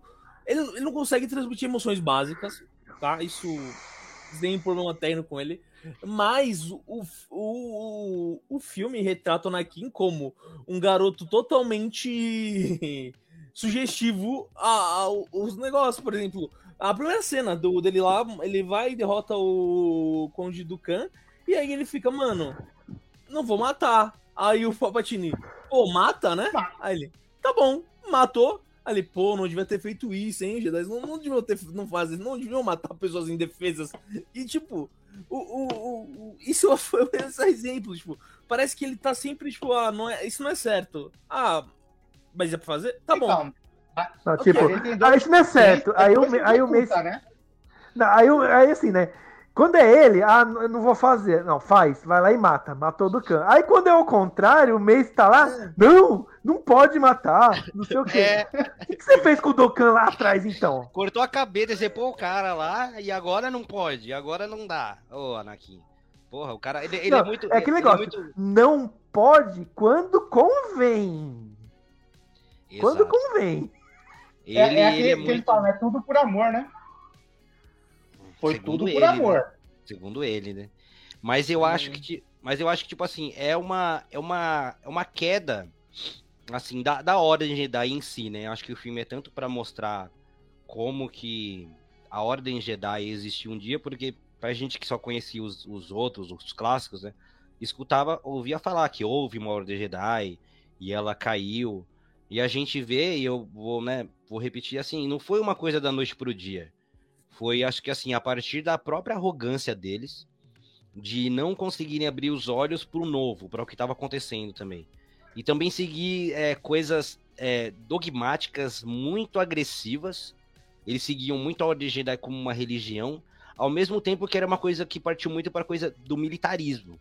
Ele, ele não consegue transmitir emoções básicas, tá? Isso tem problema técnico com ele. Mas o, o, o, filme retrata o Anakin como um garoto totalmente sugestivo aos negócios. Por exemplo, a primeira cena do, dele lá, ele vai e derrota o Conde Dukan. E aí ele fica, mano, não vou matar. Aí o Palpatine, pô, mata, né? Aí ele, tá bom, matou. Aí ele, pô, não devia ter feito isso, hein, Jedi? Não, não deviam ter, não fazer, não deviam matar pessoas indefesas. E tipo, o, o, o- o- isso foi esse exemplo, tipo, parece que ele tá sempre, tipo, ah, não é, isso não é certo. Ah, mas é pra fazer? Tá bom. Então, Não, tipo, dois ah, isso não é certo. filmes, Aí o, depois aí o Mace. né? Não, aí, o- aí assim, né? Quando é ele, ah, eu não vou fazer. Não, faz, vai lá e mata. Matou do Khan. Aí quando é o contrário, o Mace tá lá, não, não pode matar, não sei o quê. É, O que que você fez com o Dokkan lá atrás, então? cortou a cabeça, decepou o cara lá e agora não pode, agora não dá. Ô, Anakin. Porra, o cara, ele, ele Não, é muito... é aquele ele negócio. muito- Não pode quando convém. Quando Exato. convém. Ele, é, é ele aquele é que ele muito... fala, é tudo por amor, né? Foi Segundo tudo ele, por né? amor. Segundo ele, né? Mas eu acho que, mas eu acho que tipo assim, é uma é uma é uma queda assim da, da ordem Jedi em si, né? Eu acho que o filme é tanto pra mostrar como que a ordem Jedi existiu um dia, porque pra gente que só conhecia os, os outros, os clássicos, né? Escutava, ouvia falar que houve uma ordem Jedi e ela caiu. E a gente vê, e eu vou, né, vou repetir assim, não foi uma coisa da noite pro dia. Foi, acho que assim, a partir da própria arrogância deles, de não conseguirem abrir os olhos para o novo, para o que estava acontecendo também. E também seguir é, coisas é, dogmáticas muito agressivas. Eles seguiam muito a Ordem Jedi como uma religião, ao mesmo tempo que era uma coisa que partiu muito para a coisa do militarismo.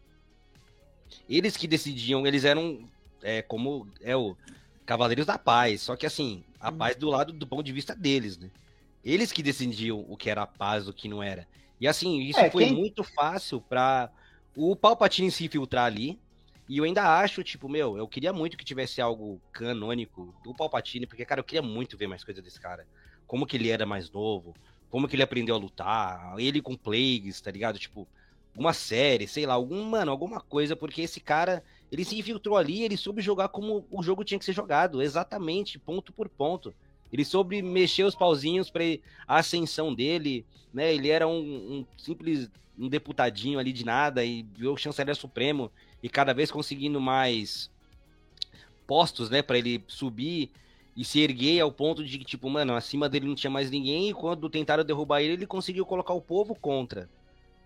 Eles que decidiam, eles eram é, como é o Cavaleiros da Paz, só que assim, a paz do lado do ponto de vista deles, né? Eles que decidiam o que era paz, o que não era. E assim, isso É, foi quem- muito fácil pra o Palpatine se infiltrar ali. E eu ainda acho, tipo, meu, eu queria muito que tivesse algo canônico do Palpatine, porque, cara, eu queria muito ver mais coisa desse cara. Como que ele era mais novo, como que ele aprendeu a lutar, ele com Plagues, tá ligado? Tipo, uma série, sei lá, algum, mano, alguma coisa, porque esse cara, ele se infiltrou ali, ele soube jogar como o jogo tinha que ser jogado, exatamente, ponto por ponto. Ele soube mexer os pauzinhos para a ascensão dele, né? Ele era um, um simples um deputadinho ali de nada e viu o chanceler supremo e cada vez conseguindo mais postos, né, para ele subir e se erguer ao ponto de que tipo, mano, acima dele não tinha mais ninguém e quando tentaram derrubar ele, ele conseguiu colocar o povo contra.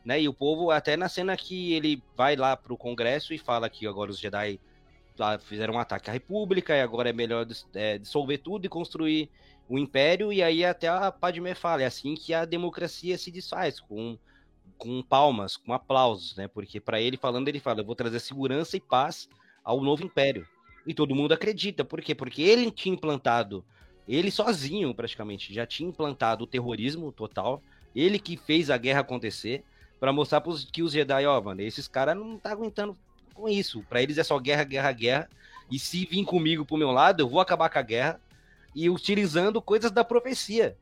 Né? E o povo, até na cena que ele vai lá pro Congresso e fala que agora os Jedi fizeram um ataque à República e agora é melhor é, dissolver tudo e construir o Império. E aí até a Padmé fala, é assim que a democracia se desfaz, com, com palmas, com aplausos, né? Porque para ele falando, ele fala, eu vou trazer segurança e paz ao novo Império. E todo mundo acredita, por quê? Porque ele tinha implantado, ele sozinho praticamente, já tinha implantado o terrorismo total, ele que fez a guerra acontecer, para mostrar pros, que os Jedi, ó, mano, esses caras não tá aguentando com isso. Para eles é só guerra, guerra, guerra. E se vir comigo pro meu lado, eu vou acabar com a guerra. E utilizando coisas da profecia.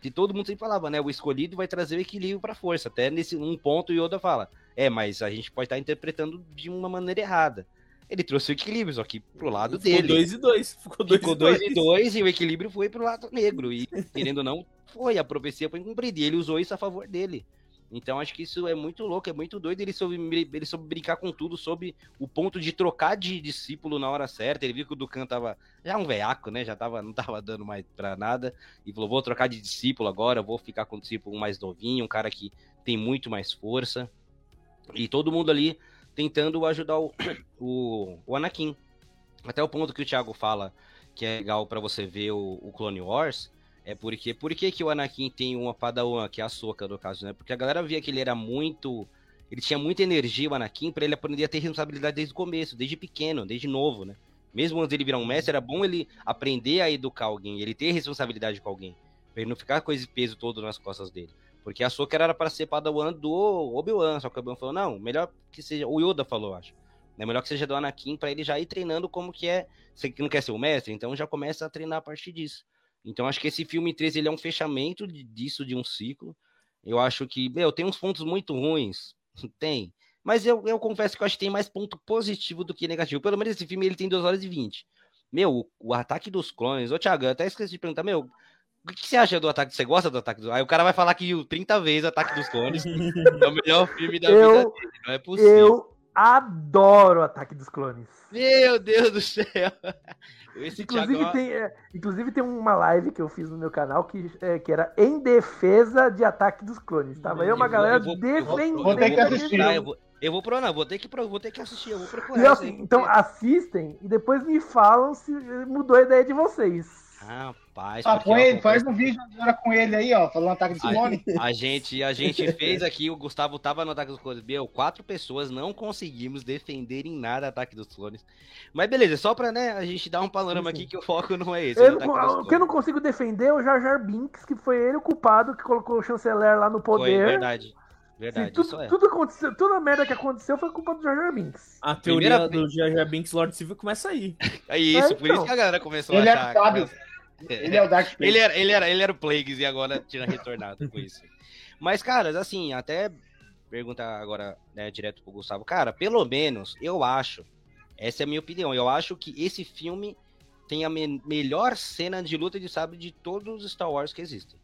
Que todo mundo sempre falava, né? O escolhido vai trazer o equilíbrio pra força. Até nesse um ponto, o Yoda fala: É, mas a gente pode estar interpretando de uma maneira errada. Ele trouxe o equilíbrio, só que pro lado Ficou dele. dois e dois. Ficou dois Ficou e 2 dois. e 2 e o equilíbrio foi pro lado negro. E, querendo ou não, foi. A profecia foi cumprida. E ele usou isso a favor dele. Então acho que isso é muito louco, é muito doido. Ele soube, ele soube brincar com tudo, soube o ponto de trocar de discípulo na hora certa. Ele viu que o Ducan tava já um veiaco, né? Já tava, não tava dando mais pra nada. E falou: vou trocar de discípulo agora, vou ficar com um discípulo mais novinho, um cara que tem muito mais força. E todo mundo ali tentando ajudar o, o, o Anakin. Até o ponto que o Thiago fala que é legal para você ver o, o, Clone Wars, é porque por que, que o Anakin tem uma padawan, que é a Soca no caso, né? Porque a galera via que ele era muito. Ele tinha muita energia, o Anakin, para ele aprender a ter responsabilidade desde o começo, desde pequeno, desde novo, né? Mesmo antes dele virar um mestre, era bom ele aprender a educar alguém, ele ter responsabilidade com alguém. Pra ele não ficar com esse peso todo nas costas dele. Porque a Soca era para ser padawan do Obi-Wan, só que o Obi-Wan falou, não, melhor que seja. O Yoda falou, acho. É melhor que seja do Anakin para ele já ir treinando como que é. Você não quer ser o mestre, então já começa a treinar a partir disso. Então acho que esse filme 13 ele é um fechamento disso de um ciclo. Eu acho que, meu, tem uns pontos muito ruins, tem. Mas eu, eu confesso que eu acho que tem mais ponto positivo do que negativo. Pelo menos esse filme ele tem 2 horas e 20. Meu, o, o ataque dos clones. Ô, Thiago, eu até esqueci de perguntar, meu, o que, que você acha do ataque? Você gosta do ataque dos Aí o cara vai falar que o 30 vezes Ataque dos Clones é o melhor filme da Eu- vida dele. Não é possível. Eu adoro o Ataque dos Clones. Meu Deus do céu. Inclusive tem, é, inclusive tem uma live que eu fiz no meu canal que, é, que era em defesa de Ataque dos Clones. Tava eu uma Eu vou- galera eu vou- eu vou- defendendo. vou ter que assistir. eu vou, eu vou pro não, vou ter que vou ter que assistir, eu vou procurar. E, aí, assim, então porque- assistem e depois me falam se mudou a ideia de vocês. Rapaz, Ah, porque, põe ó, ele, faz um vídeo agora com ele aí, ó, falando ataque de clone. A gente, a gente fez aqui, o Gustavo tava no Ataque dos Clones. Meu, quatro pessoas não conseguimos defender em nada Ataque dos Clones. Mas beleza, só pra né, a gente dar um panorama Sim, sim. aqui que o foco não é esse. Eu é o não, dos o Clones. que eu não consigo defender é o Jar Jar Binks, que foi ele o culpado que colocou o chanceler lá no Foi, poder. verdade. Sim, Verdade, tudo, isso é. tudo aconteceu, toda a merda que aconteceu foi culpa do Jar Jar Binks. A teoria Primeira do Jar Jar Binks Lord Civil começa aí. É isso, É, por isso então. que a galera começou Ele a achar. sábio. que- Ele é o Dark Vader. Ele era, ele, era, ele era o Plagueis e agora tinha retornado com isso. Mas, caras, assim, até perguntar agora, né, direto pro Gustavo. Cara, pelo menos, eu acho, essa é a minha opinião, eu acho que esse filme tem a me- melhor cena de luta de sabre de todos os Star Wars que existem.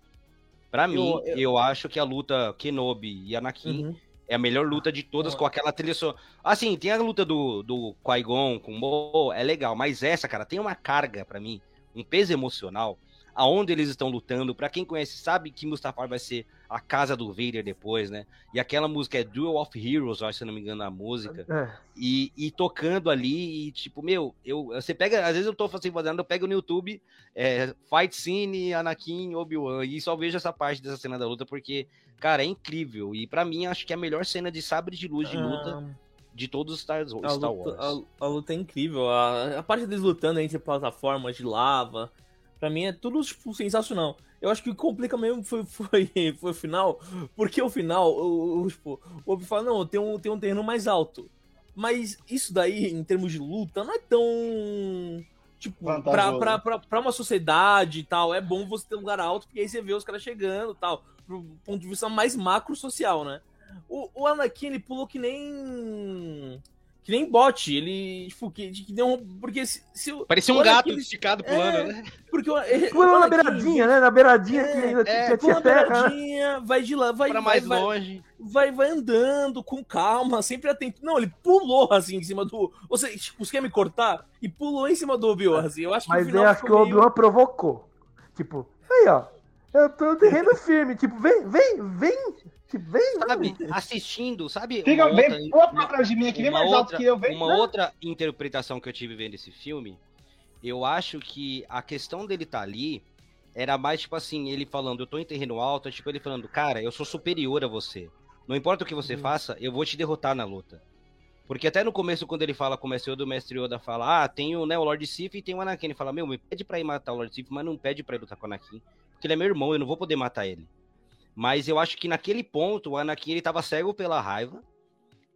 Pra mim, eu- eu acho que a luta Kenobi e Anakin Uhum. é a melhor luta de todas com aquela trilha sonora. Assim, tem a luta do, do Qui-Gon com o Mo, é legal, mas essa, cara, tem uma carga pra mim, um peso emocional, aonde eles estão lutando. Pra quem conhece, sabe que Mustafar vai ser a casa do Vader depois, né? E aquela música é Duel of Heroes, acho, se não me engano, a música. É. E, e tocando ali, e tipo, meu, eu, você pega, às vezes eu tô assim, fazendo, eu pego no YouTube, é, Fight Scene, Anakin, Obi-Wan, e só vejo essa parte dessa cena da luta, porque, cara, é incrível. E pra mim, acho que é a melhor cena de sabre de luz de luta de todos os Star, a, Star luta, Wars. a, a luta é incrível. A, a parte deles lutando entre plataformas de lava, pra mim é tudo tipo, sensacional. Eu acho que o que complica mesmo foi, foi, foi o final, porque o final, o, o, tipo, o Obi fala, não, tem um, tem um terreno mais alto. Mas isso daí, em termos de luta, não é tão. Tipo, pra, pra, pra, pra uma sociedade e tal, é bom você ter um lugar alto, porque aí você vê os caras chegando e tal. Do ponto de vista mais macro social, né? O, o Anakin, ele pulou que nem. Que nem bot. Ele. Tipo, que, que deu um. Porque se. se o- Parecia um gato Anakin- esticado É, pulando, né? Porque o, ele- o na beiradinha, né? Na beiradinha É, que ainda é, tinha, Pula tinha na terra. né? beiradinha, vai de lá, vai, Pra vai, mais vai, longe. vai, vai andando com calma, sempre atento. Não, ele pulou assim em cima do. Você, tipo, você quer me cortar? E pulou em cima do Obi-Wan, assim. Eu acho que Mas final eu acho que o meio- Obi-Wan provocou. Tipo, aí ó, eu tô no terreno firme. Tipo, vem, vem, vem. Vem, Sabe, vem. assistindo, sabe? Fica uma bem, outra- pula pra trás de mim aqui, uma mais alto outra- que eu, vem. Uma outra interpretação que eu tive vendo esse filme, eu acho que a questão dele tá ali era mais tipo assim, ele falando, eu tô em terreno alto, é tipo ele falando, cara, eu sou superior a você. Não importa o que você Uhum. faça, eu vou te derrotar na luta. Porque até no começo, quando ele fala com o Mestre Yoda, o Mestre Yoda fala, ah, tem o, né, o Lord Sif e tem o Anakin. Ele fala, meu, me pede pra ir matar o Lord Sif, mas não pede pra ir lutar com o Anakin. Porque ele é meu irmão, eu não vou poder matar ele. Mas eu acho que naquele ponto, o Anakin, ele tava cego pela raiva.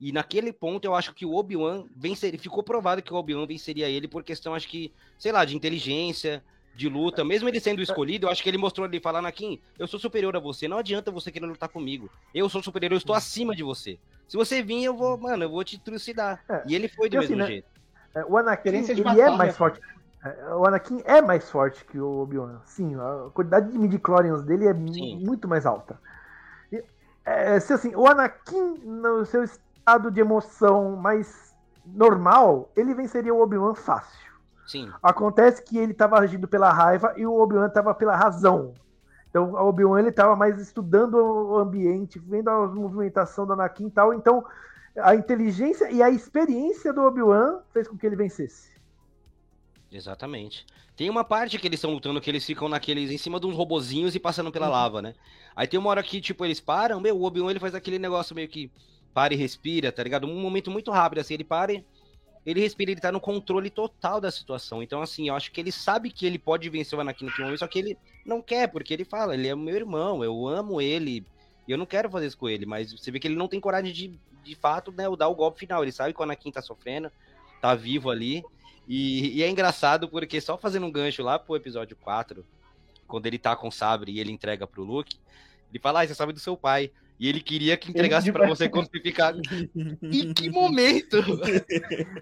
E naquele ponto, eu acho que o Obi-Wan venceria. Ficou provado que o Obi-Wan venceria ele por questão, acho que, sei lá, de inteligência, de luta. Mesmo ele sendo escolhido, eu acho que ele mostrou ali, falar, Anakin, eu sou superior a você. Não adianta você querer lutar comigo. Eu sou superior, eu estou acima de você. Se você vir, eu vou, mano, eu vou te trucidar. É. E ele foi do E assim, mesmo né? jeito. É, O Anakin, de ele é mais forte. É, O Anakin é mais forte que o Obi-Wan. Sim, a quantidade de midi-chlorians dele é Sim. muito mais alta. E, é, se assim, o Anakin, no seu estado de emoção mais normal, ele venceria o Obi-Wan fácil. Sim. Acontece que ele estava agindo pela raiva e o Obi-Wan estava pela razão. Então, o Obi-Wan ele estava mais estudando o ambiente, vendo a movimentação do Anakin e tal. Então, a inteligência e a experiência do Obi-Wan fez com que ele vencesse. Exatamente. Tem uma parte que eles estão lutando que eles ficam naqueles em cima de uns robozinhos e passando pela Uhum. lava, né? Aí tem uma hora que, tipo, eles param, meu, o Obi-Wan ele faz aquele negócio meio que para e respira, tá ligado? Um momento muito rápido, assim, ele para, e- ele respira, ele tá no controle total da situação. Então, assim, eu acho que ele sabe que ele pode vencer o Anakin naquele momento, só que ele não quer, porque ele fala, ele é meu irmão, eu amo ele, e eu não quero fazer isso com ele, mas você vê que ele não tem coragem de, de fato, né, dar o golpe final. Ele sabe que o Anakin tá sofrendo, tá vivo ali. E, e é engraçado porque só fazendo um gancho lá pro episódio 4, quando ele tá com o sabre e ele entrega pro Luke, ele fala, ah, você sabe do seu pai. E ele queria que entregasse pra- você quando você ficar. em que momento?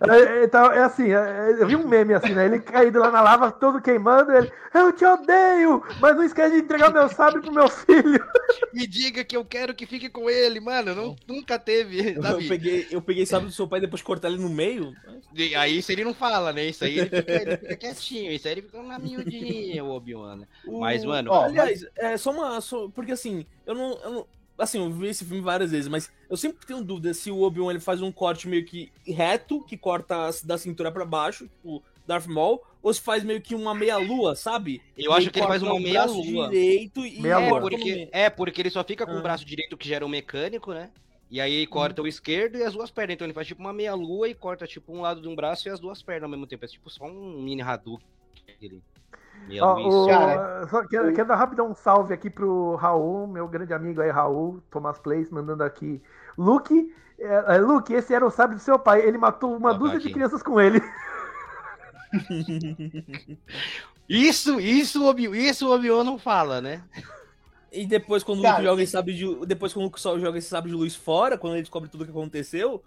É, então, é assim, é, eu vi um meme assim, né? Ele caído lá na lava, todo queimando, ele, eu te odeio, mas não esquece de entregar meu sabre pro meu filho. Me diga que eu quero que fique com ele, mano. Não, nunca teve, Eu peguei, eu peguei sabe do seu pai e depois cortar ele no meio. E aí isso ele não fala, né? Isso aí ele fica, ele fica quietinho. Isso aí ele fica na miudinha, o Obi-Wan. né? O- Mas, mano, Ó, Aliás, é só uma. só- porque assim, eu não, eu não- Assim, eu vi esse filme várias vezes, mas eu sempre tenho dúvida se o Obi-Wan ele faz um corte meio que reto, que corta da cintura pra baixo, tipo, Darth Maul, ou se faz meio que uma meia-lua, sabe? Eu acho Meio que ele faz uma meia-lua. direito e. É Agora, corta no porque, é, porque ele só fica com Ah. o braço direito que gera o mecânico, né? E aí corta o esquerdo e as duas pernas. Então ele faz tipo uma meia-lua e corta tipo um lado de um braço e as duas pernas ao mesmo tempo. É tipo só um mini Hadouken. Ó, o-. Cara, só quero, quero dar rapidão um salve aqui pro Raul, meu grande amigo aí, Raul, Thomas Place, mandando aqui. Luke, é, é, Luke, esse era o sábio do seu pai. Ele matou uma Ó, dúzia aqui. de crianças com ele. Isso, isso, o Obi- isso o Obi-Wan não fala, né? E depois, quando o Cara, Luke joga esse sabre de. Depois, quando o Luke só joga esse sabre de luz fora, quando ele descobre tudo o que aconteceu,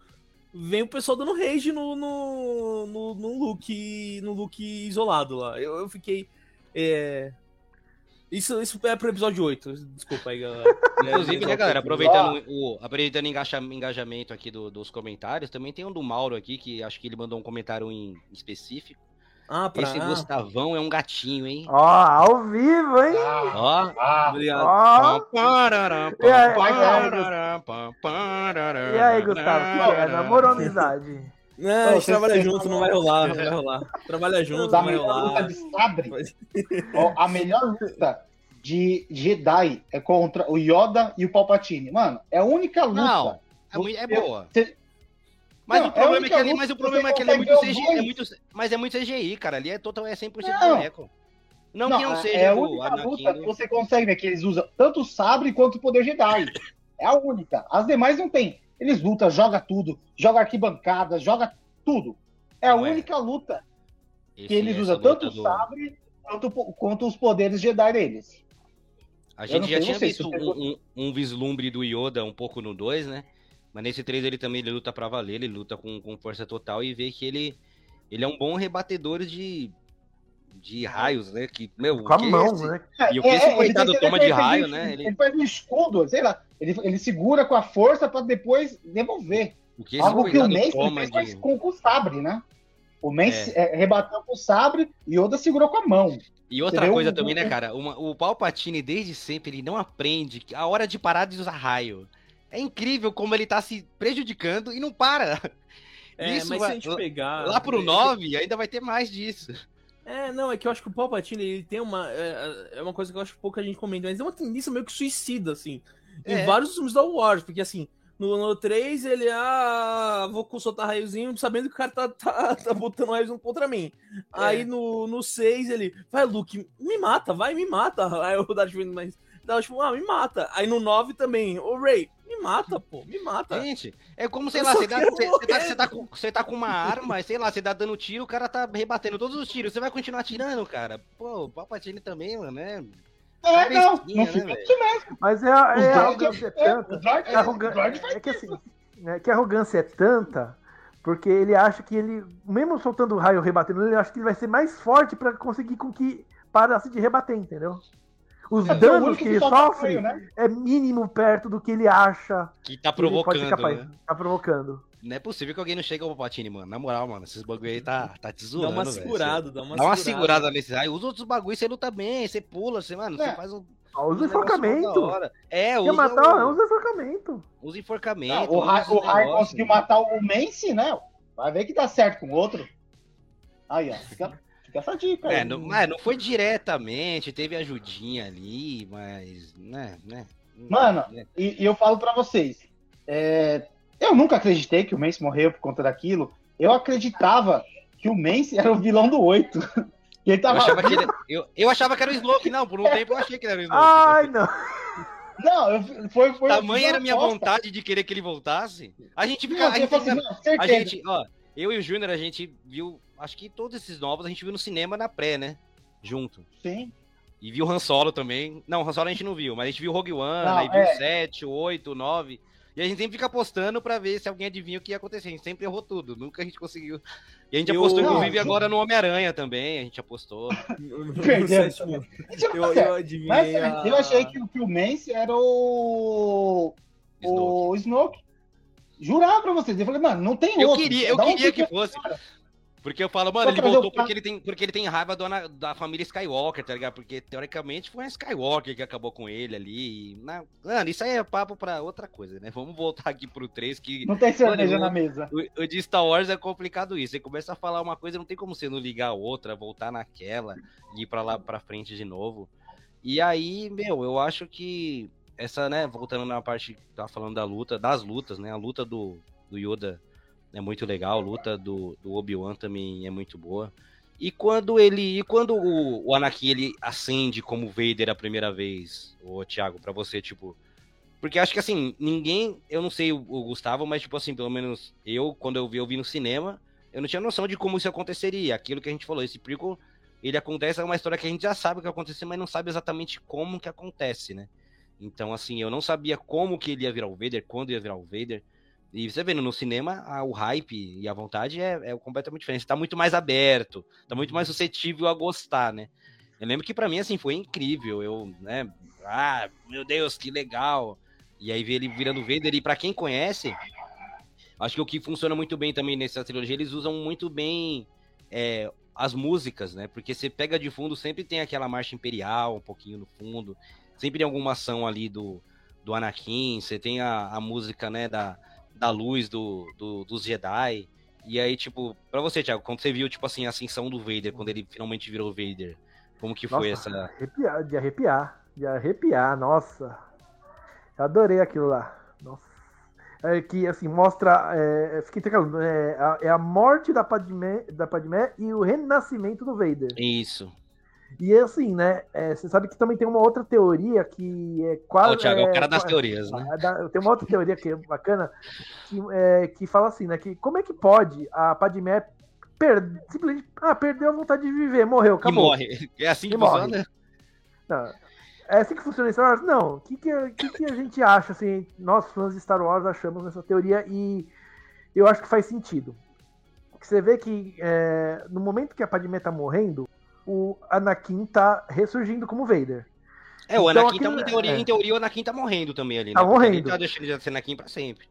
vem o pessoal dando rage no, no, no, no Luke. No Luke isolado lá. Eu, eu fiquei. É, Isso, isso é pro episódio 8. Desculpa aí, galera. Inclusive, É, né, galera, é, aproveitando o, aproveitando engajamento aqui do- dos comentários, também tem um do Mauro aqui, que acho que ele mandou um comentário em específico. Ah, pra. Esse Gustavão é um gatinho, hein? Ó, ao vivo, hein? Ah, Ó. ah, Obrigado. E aí, aí, Gustavo, o que é? Namoro ou amizade? Não, a gente trabalha junto, não vai rolar, não vai rolar. Trabalha junto, não vai melhor luta rolar. de sabre, ó, a melhor luta de Jedi é contra o Yoda e o Palpatine. Mano, é a única luta. Não, é, muito- é boa. Mas Não, o problema é a é que ali, mas o problema é que ele é muito CGI, é muito, mas é muito CGI, cara. Ali é total é 100% Não. boneco. Não, Não, que não é- seja é a única Anakin. luta que você consegue ver que eles usam tanto o sabre quanto o poder Jedi. É a única. As demais não tem. Eles lutam, joga tudo, joga arquibancada, joga tudo. É a Não é. única luta Esse- que eles usam tanto o do- sabre quanto, quanto os poderes Jedi deles. A gente já sei tinha visto um, um- um vislumbre do Yoda um pouco no 2, né? Mas nesse 3 ele também ele luta pra valer, ele luta com, com força total e vê que ele, ele é um bom rebatedor de, de raios, né? Que, meu, o Com a que mão, esse- né? E o que esse ele coitado toma de raio, né? Ele- Ele faz um escudo, sei lá. Ele, ele segura com a força pra depois devolver. O que Algo que o Mace fez de... com, com o sabre, né? O Mace é, rebateu com o sabre e Yoda segurou com a mão. E outra coisa também, né, cara? Uma- o Palpatine, desde sempre, ele não aprende que a hora de parar de usar raio. É incrível como ele tá se prejudicando e não para. É, Isso mas vai- se a gente pegar. Lá pro é, 9 ainda vai ter mais disso. É, não, é que eu acho que o Palpatine ele tem uma. É, é uma coisa que eu acho que pouca gente comenta, mas é uma tendência meio que suicida, assim. Em É. vários filmes da Wars, porque assim. No, no 3, ele, ah, vou soltar raiozinho, sabendo que o cara tá, tá, tá botando raiozinho contra mim. Aí É. no, no 6, ele, vai, Luke, me mata, vai, me mata. Aí o Darth Vader, mas, dá, tipo, ah, me mata. Aí no 9 também, ô Ray, me mata, pô, me mata. Gente, é como, sei Eu lá, você, quero você, tá, tá com, tá com uma arma, sei lá, você dá dando tiro, o cara tá rebatendo todos os tiros. Você vai continuar atirando, cara. Pô, o Palpatine também, mano, né? É, não, não né, fica isso mesmo. Mas é, a- Os é a arrogância é é, tanta. É, faz é que assim, né, que a arrogância é tanta, porque ele acha que ele, mesmo soltando o raio rebatendo, ele acha que ele vai ser mais forte pra conseguir com que parasse de rebater, entendeu? Os É é o danos que ele sofre raio, né? é mínimo perto do que ele acha Que tá que ele pode ser provocando, capaz. né? Tá provocando. Não é possível que alguém não chegue ao Palpatine, mano. Na moral, mano, esses bagulho aí tá, tá te dá zoando, uma velho. segurada, dá uma Dá uma segurada. segurada nesse raio. Usa outros bagulho, você luta bem, você pula, você, mano, É. você faz um. Ó, usa um da enforcamento. É, Quer usa, matar? o- Usa enforcamento. usa Não, enforcamento. o Rai, o os Rai conseguiu matar o Mace, né? Vai ver que dá certo com o outro. Aí, ó. Fica, fica essa dica. aí. É, não, mas não foi diretamente, teve ajudinha ali, mas. Né, né. Mano, né. E, e eu falo pra vocês, é, eu nunca acreditei que o Mace morreu por conta daquilo. Eu acreditava que o Mace era o vilão do 8. Que ele Eu tava. achava, que ele, eu, eu achava que era o Smoke, não, por um tempo eu achei que era o Smoke. Ai, não. Não, eu, foi, foi. Tamanha era a minha aposta. vontade de querer que ele voltasse. A gente fica. Não, A eu gente, assim, fica- não, a gente, ó, eu e o Júnior, a gente viu. Acho que todos esses novos a gente viu no cinema na pré, né? Junto. Sim. E viu Han Solo também. Não, Han Solo a gente não viu, mas a gente viu Rogue One, Não, aí viu é. o 7, o 8, o 9. E a gente sempre fica apostando pra ver se alguém adivinha o que ia acontecer. A gente sempre errou tudo, nunca a gente conseguiu. E a gente Eu- apostou, Não, inclusive, agora no Homem-Aranha também. A gente apostou. Perdemos. Eu, eu adivinhei. Mas a- eu achei que, o- que o Mace era o. Snoke. O Snoke. Jurava pra vocês. Eu falei, mano, não tem Eu outro. queria, eu Dá um queria que pique- fosse. Porque eu falo, mano, ele voltou porque ele, tem, porque ele tem raiva do da família Skywalker, tá ligado? Porque teoricamente foi a Skywalker que acabou com ele ali. na- Mano, isso aí é papo pra outra coisa, né? Vamos voltar aqui pro 3, que Não tem cerveja Mano, na mesa. o, o de Star Wars é complicado isso. Você começa a falar uma coisa, não tem como você não ligar a outra, voltar naquela e ir pra lá pra frente de novo. E aí, meu, eu acho que essa, né, voltando na parte que tava falando da luta, das lutas, né? A luta do, do Yoda é muito legal, a luta do, do Obi-Wan também é muito boa. E quando ele. E quando o, o Anakin ele acende como Vader a primeira vez, ô Thiago, pra você, tipo. Porque acho que assim, ninguém. Eu não sei o, o Gustavo, mas tipo assim, pelo menos eu, quando eu vi, eu vi no cinema, eu não tinha noção de como isso aconteceria. Aquilo que a gente falou, esse prequel, ele acontece, é uma história que a gente já sabe o que vai acontecer, mas não sabe exatamente como que acontece, né? Então, assim, eu não sabia como que ele ia virar o Vader, quando ia virar o Vader. E você vendo, no cinema, a- o hype e a vontade é, é completamente diferente. Você tá muito mais aberto, tá muito mais suscetível a gostar, né? Eu lembro que pra mim, assim, foi incrível. Eu, né, ah, meu Deus, que legal. E aí ver ele virando Vader, e pra quem conhece, acho que o que funciona muito bem também nessa trilogia, eles usam muito bem é, as músicas, né? Porque você pega de fundo, sempre tem aquela marcha imperial, um pouquinho no fundo, sempre tem alguma ação ali do, do Anakin, você tem a, a música, né, da, da luz do, do, dos Jedi. E aí, tipo, pra você, Thiago, quando você viu, tipo assim, a ascensão do Vader, quando ele finalmente virou Vader, como que foi Nossa, essa. Arrepiar, de arrepiar. De arrepiar, nossa. Eu adorei aquilo lá. Nossa. É que assim, mostra. É, fiquei tranquilo, é, a, é a morte da Padmé, da Padmé e o renascimento do Vader. Isso. E assim, né? é, você sabe que também tem uma outra teoria que é quase. o Thiago é o cara é, das qua- teorias, né? Ah, Tem uma outra teoria que é bacana, que, é, que fala assim, né? Que como é que pode a Padmé per- simplesmente ah, perdeu a vontade de viver, morreu, E acabou. morre. É assim que E morre. funciona? Não. É assim que funciona Star Wars? Não. O que, que, que, que a gente acha, assim, nós fãs de Star Wars achamos nessa teoria e eu acho que faz sentido. Que Você vê que é, no momento que a Padmé tá morrendo, o Anakin tá ressurgindo como Vader. É, o Então, Anakin tá, aquilo- em teoria, é. em teoria, o Anakin tá morrendo também ali, né? Tá Porque Ele morrendo. tá deixando de ser Anakin pra sempre.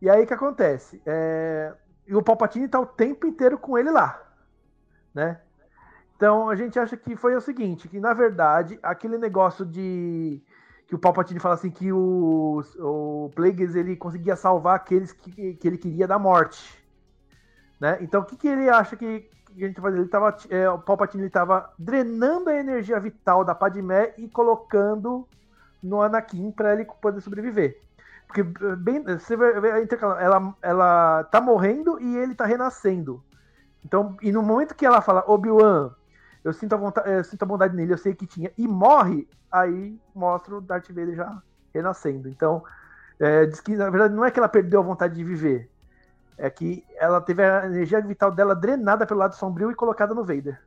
E aí o que acontece? É, E o Palpatine tá o tempo inteiro com ele lá, né? Então a gente acha que foi o seguinte, que na verdade aquele negócio de que o Palpatine fala assim que o, o Plagueis ele conseguia salvar aqueles que, que ele queria da morte, né? Então o que, que ele acha que, que a gente faz? Ele tava, é, o Palpatine ele tava drenando a energia vital da Padmé e colocando no Anakin para ele poder sobreviver. Porque bem, você vê, ela, ela tá morrendo e ele tá renascendo. Então, e no momento que ela fala, Obi-Wan, eu sinto a vontade, eu sinto a bondade nele, eu sei que tinha, e morre, aí mostra o Darth Vader já renascendo. Então, é, diz que na verdade não é que ela perdeu a vontade de viver, é que ela teve a energia vital dela drenada pelo lado sombrio e colocada no Vader.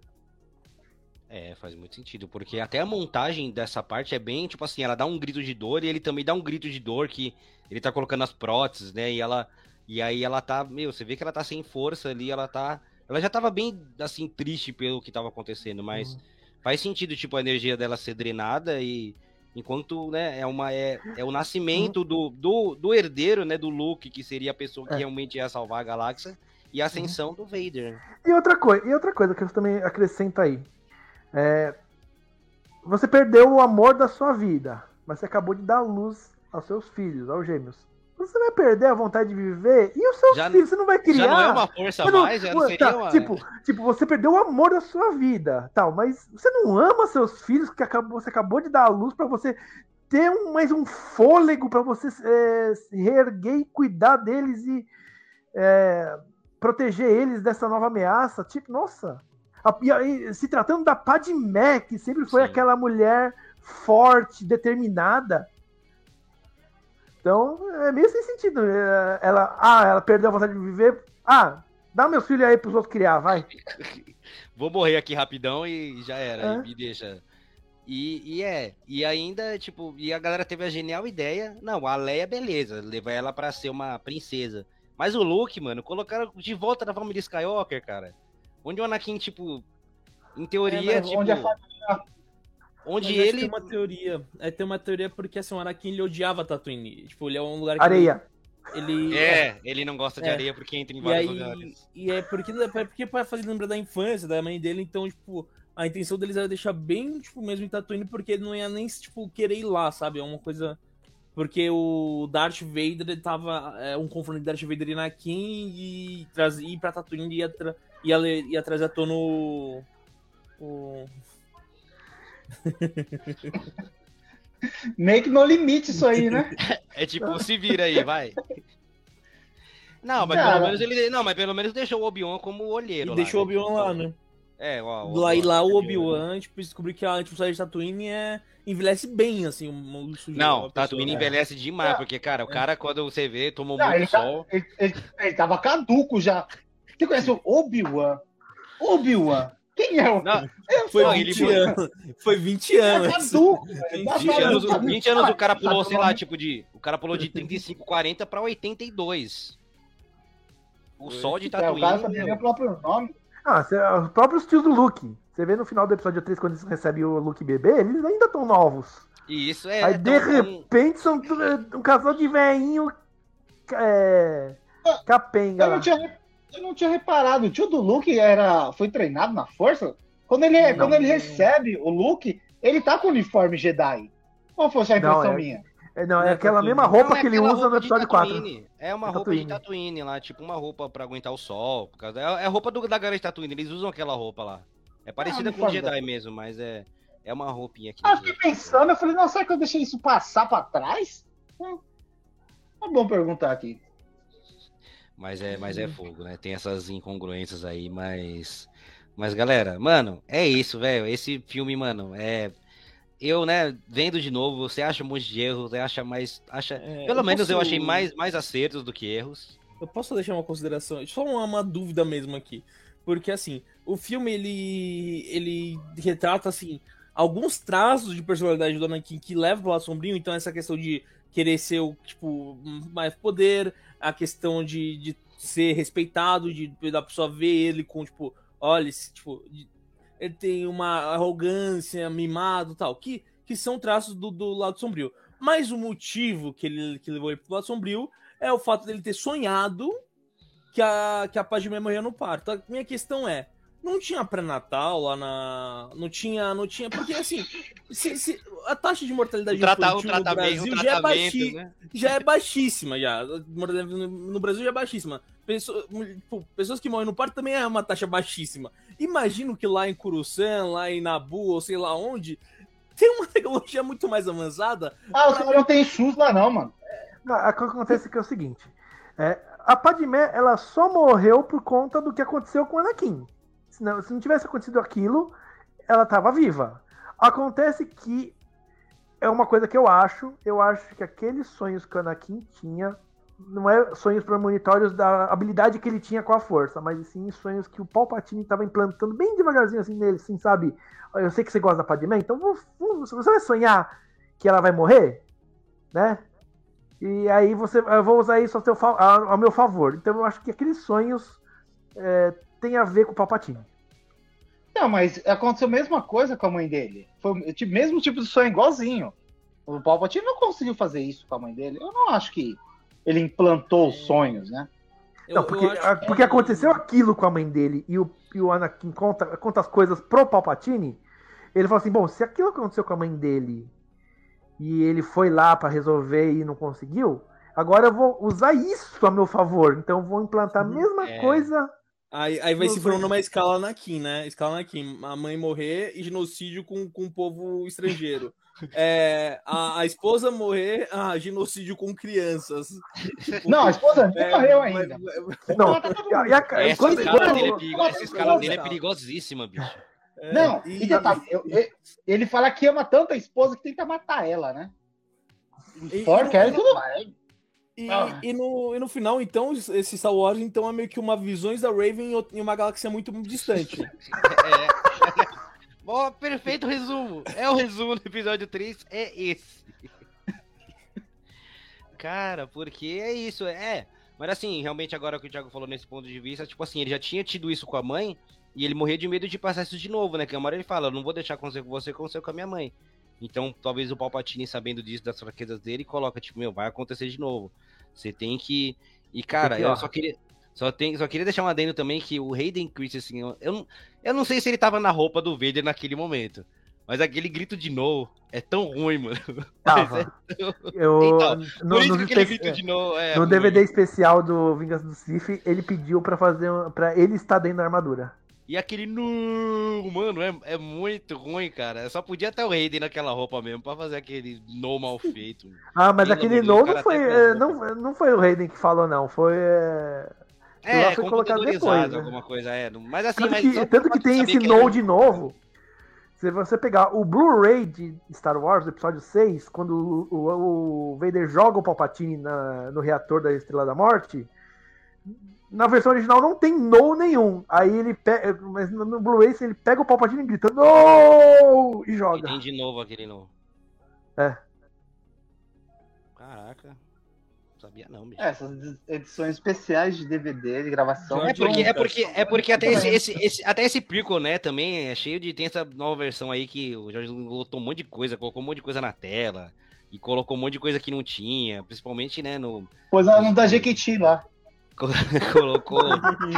É, faz muito sentido, porque até a montagem dessa parte é bem, tipo assim, ela dá um grito de dor e ele também dá um grito de dor que ele tá colocando as próteses, né? E ela e aí ela tá, meu, você vê que ela tá sem força ali, ela tá, ela já tava bem assim triste pelo que tava acontecendo, mas Uhum. faz sentido tipo a energia dela ser drenada e enquanto, né, é uma é, é o nascimento do, do, do herdeiro, né, do Luke, que seria a pessoa que É. realmente ia salvar a galáxia, e a ascensão do Vader. E outra coisa, e outra coisa que eu também acrescento aí. É, você perdeu o amor da sua vida, mas você acabou de dar luz aos seus filhos, aos gêmeos. Você vai perder a vontade de viver e os seus Já- filhos você não vai criar. Já não é uma força não- mais, já não seria tá, uma... tipo, tipo, você perdeu o amor da sua vida, tal, mas você não ama seus filhos que acabou, você acabou de dar a luz pra você ter um, mais um fôlego pra você é, se reerguer e cuidar deles e é, proteger eles dessa nova ameaça. Tipo, nossa. A- e aí, se tratando da Padmé, que sempre foi Sim. aquela mulher forte, determinada. Então, é meio sem sentido. é, Ela, ah, ela perdeu a vontade de viver. Ah, dá meus filhos aí pros outros criar, vai. Vou morrer aqui rapidão e já era, É. e me deixa. E, e é, e ainda, tipo, e a galera teve a genial ideia, não, a Leia, beleza, levar ela pra ser uma princesa. Mas o Luke, mano, colocaram de volta na família Skywalker, cara. Onde o Anakin, tipo, em teoria, É, tipo, onde, a família- Mas ele... Tem uma teoria. É, tem uma teoria porque assim, o Anakin ele odiava Tatooine. Tipo, ele é um lugar que. Areia. Ele. É, ele não gosta de É. areia porque entra em E vários aí, lugares. e é porque, é porque pra fazer lembrar da infância, da mãe dele, então, tipo, a intenção deles era deixar bem, tipo, mesmo em Tatooine, porque ele não ia nem, tipo, querer ir lá, sabe? É uma coisa... Porque o Darth Vader, ele tava... É um confronto de Darth Vader e Anakin, e traz, ir pra Tatooine ia, tra, ia, ia trazer à tona o... o... Meio que no limite isso aí, né? É tipo, se vira aí, vai. Não, mas Cara. pelo menos ele. Não, mas pelo menos deixou o Obi-Wan como olheiro. E lá, deixou o né? Obi-Wan lá, né? É, ó. Lá e lá o Obi-Wan, tipo, descobriu que a tipo, de Tatooine é... envelhece bem, assim, um, sujeito, Não, Tatooine né? envelhece demais, É. porque, cara, o cara, quando você vê, tomou Não, muito ele, tá- sol. ele, ele- ele tava caduco já. Você conhece o Obi-Wan? Obi-Wan? Quem é o. Não, Foi Não, 20 ele foi- anos. Foi 20 É anos. caduco, velho. 20 Tá 20 falando, anos, tá 20 anos o cara tá pulou, sei lá, tipo de. O cara pulou de 35, 40 pra 82. O Foi. sol de É, o cara Tatooine. sabia o próprio nome. Ah, cê- os próprios tios do Luke. Você vê no final do episódio 3, quando eles recebem o Luke bebê, eles ainda estão novos. E isso é. Aí, de repente, são tudo- um casal de velhinho é, capenga Eu lá. não, tinha, eu não tinha reparado. O tio do Luke era, foi treinado na força? Quando ele, Não. quando ele recebe o Luke, ele tá com o uniforme Jedi. Ou foi só a Não, impressão é- minha? É, não, é Não é aquela Tatooine. mesma roupa Não, é que ele usa no episódio 4. Tatooine. É uma É roupa de Tatooine. Lá, tipo uma roupa pra aguentar o sol. Por causa... É é a roupa do, da galera de Tatooine, eles usam aquela roupa lá. É parecida com o Jedi mesmo, mas é, é uma roupinha aqui. Ah, eu fiquei pensando, eu falei, não, será que eu deixei isso passar pra trás? Hum, É bom perguntar aqui. Mas é, mas é fogo, né? Tem essas incongruências aí, mas. Mas, galera, mano, é isso, velho. Esse filme, mano, é. Eu, né, vendo de novo, você acha um monte de erros, você acha mais. Acha... É, Pelo eu menos eu posso- achei mais, mais acertos do que erros. Eu posso deixar uma consideração, só uma, uma dúvida mesmo aqui. Porque, assim, o filme, ele, ele retrata, assim, alguns traços de personalidade do Anakin que levam pro lado sombrio. Então, essa questão de querer ser, o, tipo, mais poder, a questão de, de ser respeitado, de da pessoa ver ele com, tipo, olha, esse, tipo, de- ele tem uma arrogância, mimado tal, que, que são traços do, do lado sombrio. Mas o motivo que ele que levou ele pro lado sombrio é o fato dele ter sonhado que a, que a Padmé morreu no parto. A minha questão é, não tinha pré-natal lá na... Não tinha, não tinha... Porque, assim, se- se- a taxa de mortalidade O, trata... o infantil no tratamento, Brasil já é, baixi... né? já é baixíssima, já. No Brasil já é baixíssima. Pessoa- pessoas que morrem no parto também é uma taxa baixíssima. Imagino que lá em Curuçan, lá em Nabu, ou sei lá onde, tem uma tecnologia muito mais avançada Ah, os caras não tem SUS lá não, mano. O que acontece é que é o seguinte: é, a Padmé ela só morreu por conta do que aconteceu com o Anakin. Se não, se não tivesse acontecido aquilo, ela estava viva. Acontece que é uma coisa que eu acho. Eu acho que aqueles sonhos que o Anakin tinha não é sonhos premonitórios da habilidade que ele tinha com a força, mas sim sonhos que o Palpatine estava implantando bem devagarzinho assim nele, assim, sabe? "Ó, Eu sei que você gosta da Padmé, então você vai sonhar que ela vai morrer, né? E aí você, eu vou usar isso ao, ao meu favor. Então eu acho que aqueles sonhos é, têm a ver com o Palpatine. Não, mas aconteceu a mesma coisa com a mãe dele. Foi o tipo- mesmo tipo de sonho, igualzinho. O Palpatine não conseguiu fazer isso com a mãe dele. Eu não acho que ele implantou os sonhos, né? Eu- Não, porque, a- que- porque aconteceu aquilo com a mãe dele e o, e o Anakin conta, conta as coisas pro Palpatine. Ele fala assim: bom, se aquilo aconteceu com a mãe dele e ele foi lá pra resolver e não conseguiu, agora eu vou usar isso a meu favor. Então eu vou implantar a mesma É. coisa. Aí, aí vai Não se formando uma escala Anakin, né? Escala Anakin. A mãe morrer e genocídio com, com o povo estrangeiro. É, a, a esposa morrer, ah, genocídio com crianças. Não, a esposa nem É, morreu mas- ainda. Não, todo e a- e Essa quando- escala, quando- dele é perigo- essa escala dele é Não. perigosíssima, bicho. é, Não, e- e detalhe, eu- ele fala que ama tanto a esposa que tenta matar ela, né? E- For e- e tudo mais. E, Ah. e no, e no final, então, esse Star Wars então, é meio que uma visões da Raven em uma galáxia muito distante. É. Ó, perfeito resumo. É o resumo do episódio 3, é esse. Cara, porque é isso, é. Mas assim, realmente agora que o Thiago falou nesse ponto de vista, tipo assim, ele já tinha tido isso com a mãe e ele morria de medo de passar isso de novo, né? Que uma hora ele fala, eu não vou deixar acontecer com você, acontecer com a minha mãe. Então, talvez o Palpatine, sabendo disso, das fraquezas dele, coloca, tipo, meu, vai acontecer de novo. Você tem que. E, cara, eu só queria. Só, tem, só queria deixar um adendo também que o Hayden Christensen, eu, eu, não, eu não sei se ele tava na roupa do Vader naquele momento. Mas aquele grito de no é tão ruim, mano. Tava. É tão... Eu, Então, no, Por isso no que aquele espe- grito de no é. no. DVD especial do Vingança do Sith, ele pediu pra fazer pra ele estar dentro da armadura. E aquele no, mano, é, é muito ruim, cara. Só podia ter o Hayden naquela roupa mesmo pra fazer aquele no mal feito. Ah, mas Pelo aquele amor de Deus, o novo cara foi, é, não, não foi o Hayden que falou, não. Foi. é, É, foi colocado depois, né? alguma coisa, é. Mas assim, Tanto mas que, tanto que tem esse que no de novo. Se você pegar o Blu-ray de Star Wars, episódio 6, quando o, o- o Vader joga o Palpatine na- no reator da Estrela da Morte, na versão original não tem no nenhum. Aí ele pega. Mas no Blu-ray ele pega o Palpatine e grita no! E E joga. tem de novo aquele no. É. Caraca. Não sabia não, bicho. É, essas edições especiais de DVD, de gravação. É porque, é porque, é porque até, esse, esse- esse- até esse prequel, né, também é cheio de. Tem essa nova versão aí que o Jorge Lucas botou um monte de coisa, colocou um monte de coisa na tela. E colocou um monte de coisa que não tinha, principalmente, né, no. Pois ela não dá Jequiti lá. colocou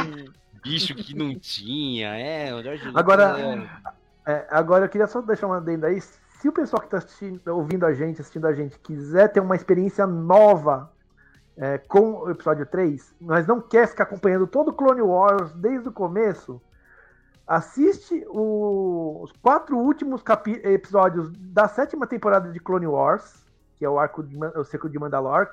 bicho que não tinha. É, o Jorge. Agora- é- É, agora eu queria só deixar uma adendo aí. Se o pessoal que está ouvindo a gente, assistindo a gente, quiser ter uma experiência nova é, com o episódio 3, mas não quer ficar acompanhando todo o Clone Wars desde o começo, assiste o- os quatro últimos capi- episódios da sétima temporada de Clone Wars, que é o arco de, o Cerco de Mandalor,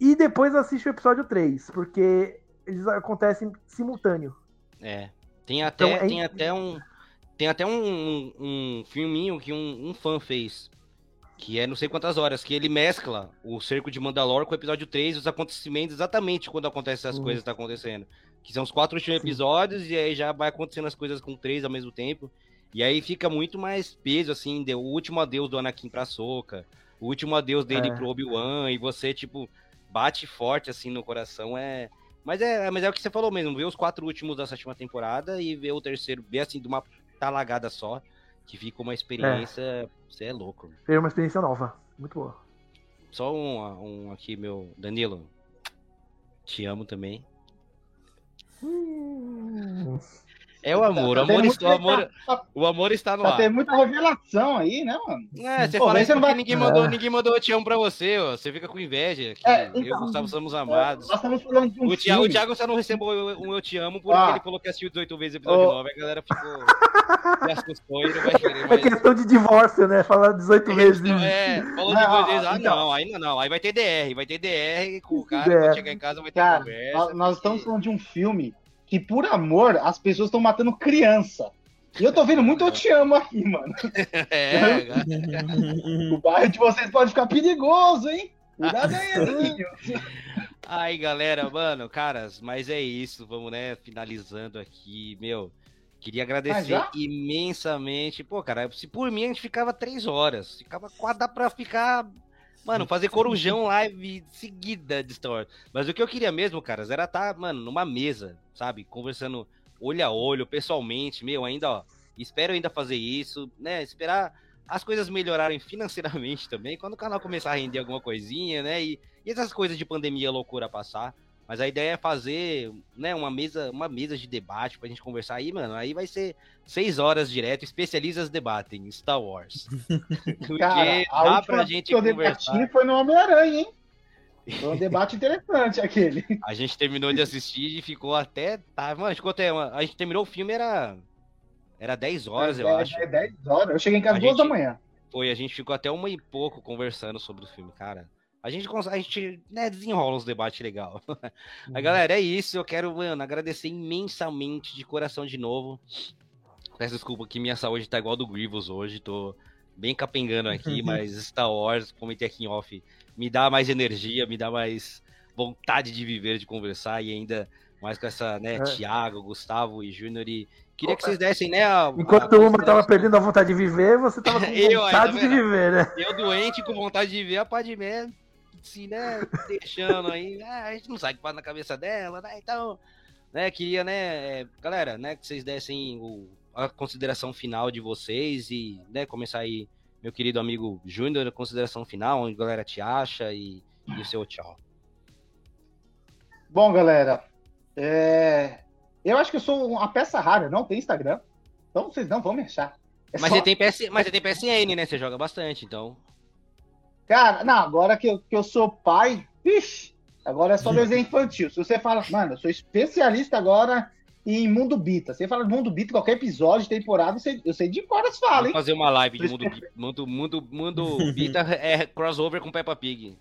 e depois assiste o episódio 3, porque eles acontecem simultâneo. É. Tem até, Então, é- tem até um. Tem até um, um, um filminho que um, um fã fez. Que é não sei quantas horas, que ele mescla o cerco de Mandalor com o episódio 3, os acontecimentos exatamente quando acontecem essas Hum. coisas que tá acontecendo. Que são os quatro últimos Sim. episódios, e aí já vai acontecendo as coisas com três ao mesmo tempo. E aí fica muito mais peso, assim, de, o último adeus do Anakin pra Soca, o último adeus dele É. pro Obi-Wan, e você, tipo, bate forte, assim, no coração, é... Mas é, mas é o que você falou mesmo, ver os quatro últimos da sétima temporada e ver o terceiro, ver assim, de uma talagada só, que fica uma experiência, você é louco. Foi uma experiência nova. Muito boa. Só um, um aqui, meu, Danilo, te amo também. É o amor, o Tá tendo amor, muito- está, o amor, tá- o amor está no Tá ar. tendo muita revelação aí, né, mano? É, você Pô, fala mas isso não porque vai- ninguém mandou, É. ninguém mandou eu te amo pra você, ó. Você fica com inveja. Que É, eu e então, o Gustavo somos amados. Nós estamos falando de um O Thiago, o. Thiago só não recebeu um Eu Te Amo porque Ah. ele falou que assistiu 18 vezes o episódio Ô. 9. A galera ficou. assustou e não vai querer É mais. questão de divórcio, né? Falar 18 vezes. É, falou Não, de vezes. Ah, então. não, ainda não. Aí vai ter DR, vai ter DR com o cara, DR. quando chegar em casa vai ter Cara, conversa. nós, nós porque- estamos falando de um filme que, por amor, as pessoas estão matando criança. E eu tô vendo muito Eu Te Amo aqui, mano. É. O bairro de vocês pode ficar perigoso, hein? Cuidado aí. Aí, galera, mano, caras, mas é isso. Vamos, né, finalizando aqui, meu. Queria agradecer já? imensamente. Pô, cara, se por mim a gente ficava três horas. Ficava quase dá pra ficar. Mano, fazer corujão live seguida de Star Wars. Mas o que eu queria mesmo, caras, era estar, mano, numa mesa, sabe? Conversando olho a olho, pessoalmente, meu, ainda, ó. Espero ainda fazer isso, né? Esperar as coisas melhorarem financeiramente também, quando o canal começar a render alguma coisinha, né? E, e essas coisas de pandemia loucura passar. Mas a ideia é fazer, né, uma mesa, uma mesa de debate pra gente conversar aí, mano. Aí vai ser seis horas direto, especialistas debatem Star Wars. Porque Cara, a dá última pra gente que eu conversar. debati foi no Homem-Aranha, hein? Foi um debate interessante aquele. A gente terminou de assistir e ficou até. Tá, mano, ficou até. uma- A gente terminou o filme, era. Era 10 horas, eu É, acho. é 10 horas. Eu cheguei em casa A duas gente- da manhã. Foi, a gente ficou até uma e pouco conversando sobre o filme, cara. A gente, a gente né, desenrola uns debates legal. Mas, galera, é isso. Eu quero, mano, agradecer imensamente de coração de novo. Peço desculpa que minha saúde tá igual do Grievous hoje. Tô bem capengando aqui, mas Star Wars, comentei aqui em off, me dá mais energia, me dá mais vontade de viver, de conversar e ainda mais com essa, né, É. Thiago, Gustavo e Júnior. E queria que vocês dessem, né, a, Enquanto a uma tava perdendo a vontade de viver, você tava com Eu, aí, tá vontade de viver, né? Eu doente com vontade de ver a Padmé se, né, deixando aí. ah, a gente não sabe o que passa na cabeça dela, né? Então, né, queria, né, é, galera, né, que vocês dessem o- a consideração final de vocês e, né, começar aí, meu querido amigo Júnior, a consideração final, onde a galera te acha e, e o seu tchau. Bom, galera, é... eu acho que eu sou uma peça rara, não tem Instagram. Então vocês não vão me achar. É mas, só... você tem PS... mas você tem PSN, né? Você joga bastante, então. Cara, não, agora que eu, que eu sou pai, vixi, agora é só desenho infantil. Se você fala, mano, eu sou especialista agora em Mundo Bita. Você fala de Mundo Bita, qualquer episódio de temporada, eu sei, eu sei de cor as falas, hein? fazer uma live de Mundo Bita. Mundo, mundo, mundo Bita é crossover com Peppa Pig.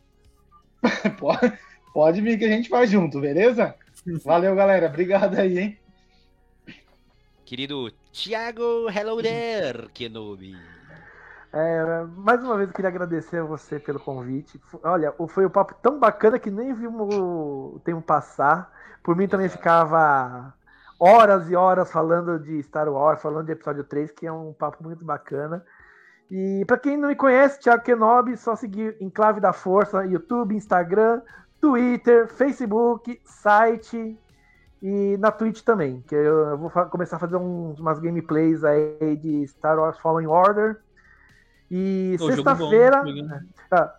pode, pode vir que a gente faz junto, beleza? Valeu, galera. Obrigado aí, hein? Querido Thiago, hello there, Kenobi. É, mais uma vez eu queria agradecer a você pelo convite. Olha, foi um papo tão bacana que nem vimos o tempo passar. Por mim também ficava horas e horas falando de Star Wars, falando de episódio 3, que é um papo muito bacana. E para quem não me conhece, Thiago Kenobi, só seguir Enclave da Força, YouTube, Instagram, Twitter, Facebook, site e na Twitch também, que eu vou começar a fazer uns, umas gameplays aí de Star Wars Fallen Order. E sexta-feira, ah,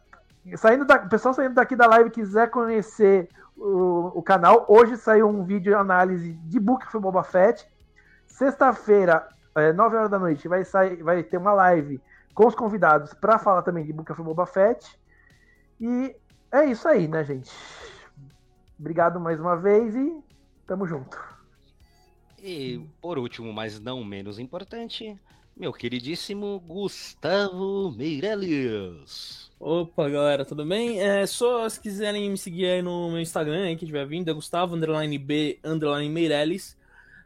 saindo da, o pessoal saindo daqui da live quiser conhecer o, o canal, hoje saiu um vídeo de análise de Book for Boba Fett. Sexta-feira, é, 9 horas da noite, vai, sair, vai ter uma live com os convidados para falar também de Book of Boba Fett. E é isso aí, né, gente? Obrigado mais uma vez e tamo junto. E por último, mas não menos importante, meu queridíssimo Gustavo Meirelles. Opa, galera, tudo bem? É, só se quiserem me seguir aí no meu Instagram, aí, que tiver vindo, é Gustavo underline B underline Meirelles.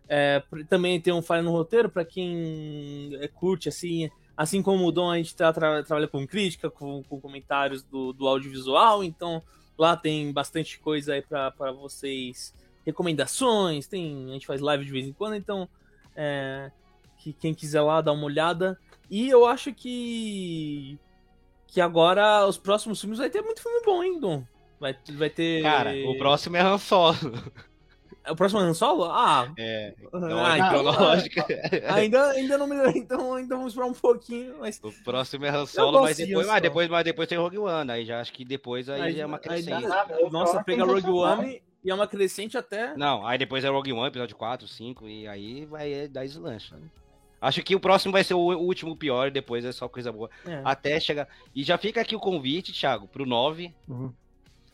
É, também tem um Falha no Roteiro para quem é, curte, assim, assim como o Dom, a gente tra trabalha com crítica, com, com comentários do, do, audiovisual, então lá tem bastante coisa aí para vocês, recomendações, tem, a gente faz live de vez em quando, então é, que quem quiser lá dar uma olhada. E eu acho que que agora os próximos filmes vai ter muito filme bom, hein, Dom? Vai, vai ter. Cara, o próximo é Han Solo. É o próximo Han Solo? Ah. É. Ah, cronológica. ainda, ainda não me. Então ainda vamos esperar um pouquinho. Mas... O próximo é Han Solo, mas depois, mas depois, mas depois tem Rogue One. Aí já acho que depois aí, aí já é uma crescente. Aí, nossa, pega Rogue One e é uma crescente até. Não, aí depois é Rogue One, episódio 4, 5, e aí vai dar deslanche. Né? Acho que o próximo vai ser o último pior, depois é só coisa boa. É. Até chegar. E já fica aqui o convite, Thiago, pro 9. Uhum.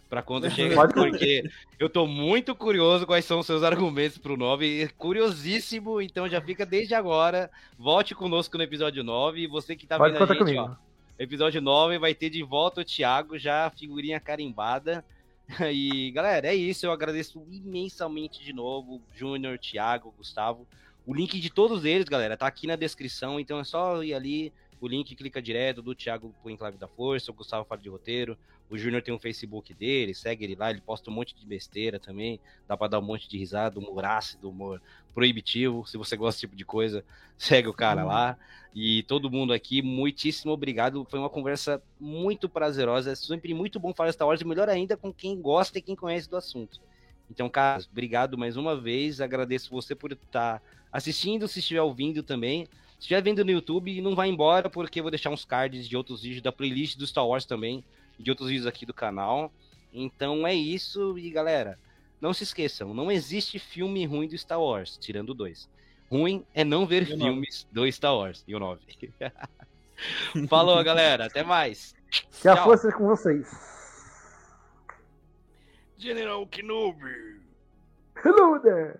Pra quando chega, porque eu tô muito curioso quais são os seus argumentos pro 9. Curiosíssimo, então já fica desde agora. Volte conosco no episódio 9. E você que tá Pode vendo a gente, comigo. ó. Episódio 9 vai ter de volta o Thiago, já figurinha carimbada. E galera, é isso. Eu agradeço imensamente de novo, Júnior, Thiago, Gustavo. O link de todos eles, galera, tá aqui na descrição, então é só ir ali, o link clica direto do Thiago pro Enclave da Força, o Gustavo fala de roteiro, o Júnior tem um Facebook dele, segue ele lá, ele posta um monte de besteira também, dá pra dar um monte de risada, humor ácido, humor proibitivo, se você gosta desse tipo de coisa, segue o cara lá. E todo mundo aqui, muitíssimo obrigado, foi uma conversa muito prazerosa, é sempre muito bom falar Star Wars, e melhor ainda com quem gosta e quem conhece do assunto. Então, cara, obrigado mais uma vez, agradeço você por estar assistindo, se estiver ouvindo também. Se estiver vendo no YouTube, não vai embora, porque eu vou deixar uns cards de outros vídeos da playlist do Star Wars também, de outros vídeos aqui do canal. Então é isso, e galera, não se esqueçam, não existe filme ruim do Star Wars, tirando dois. Ruim é não ver e filmes do Star Wars, e o 9. Falou, galera, até mais. Que a força é com vocês. General Kenobi. Hello there.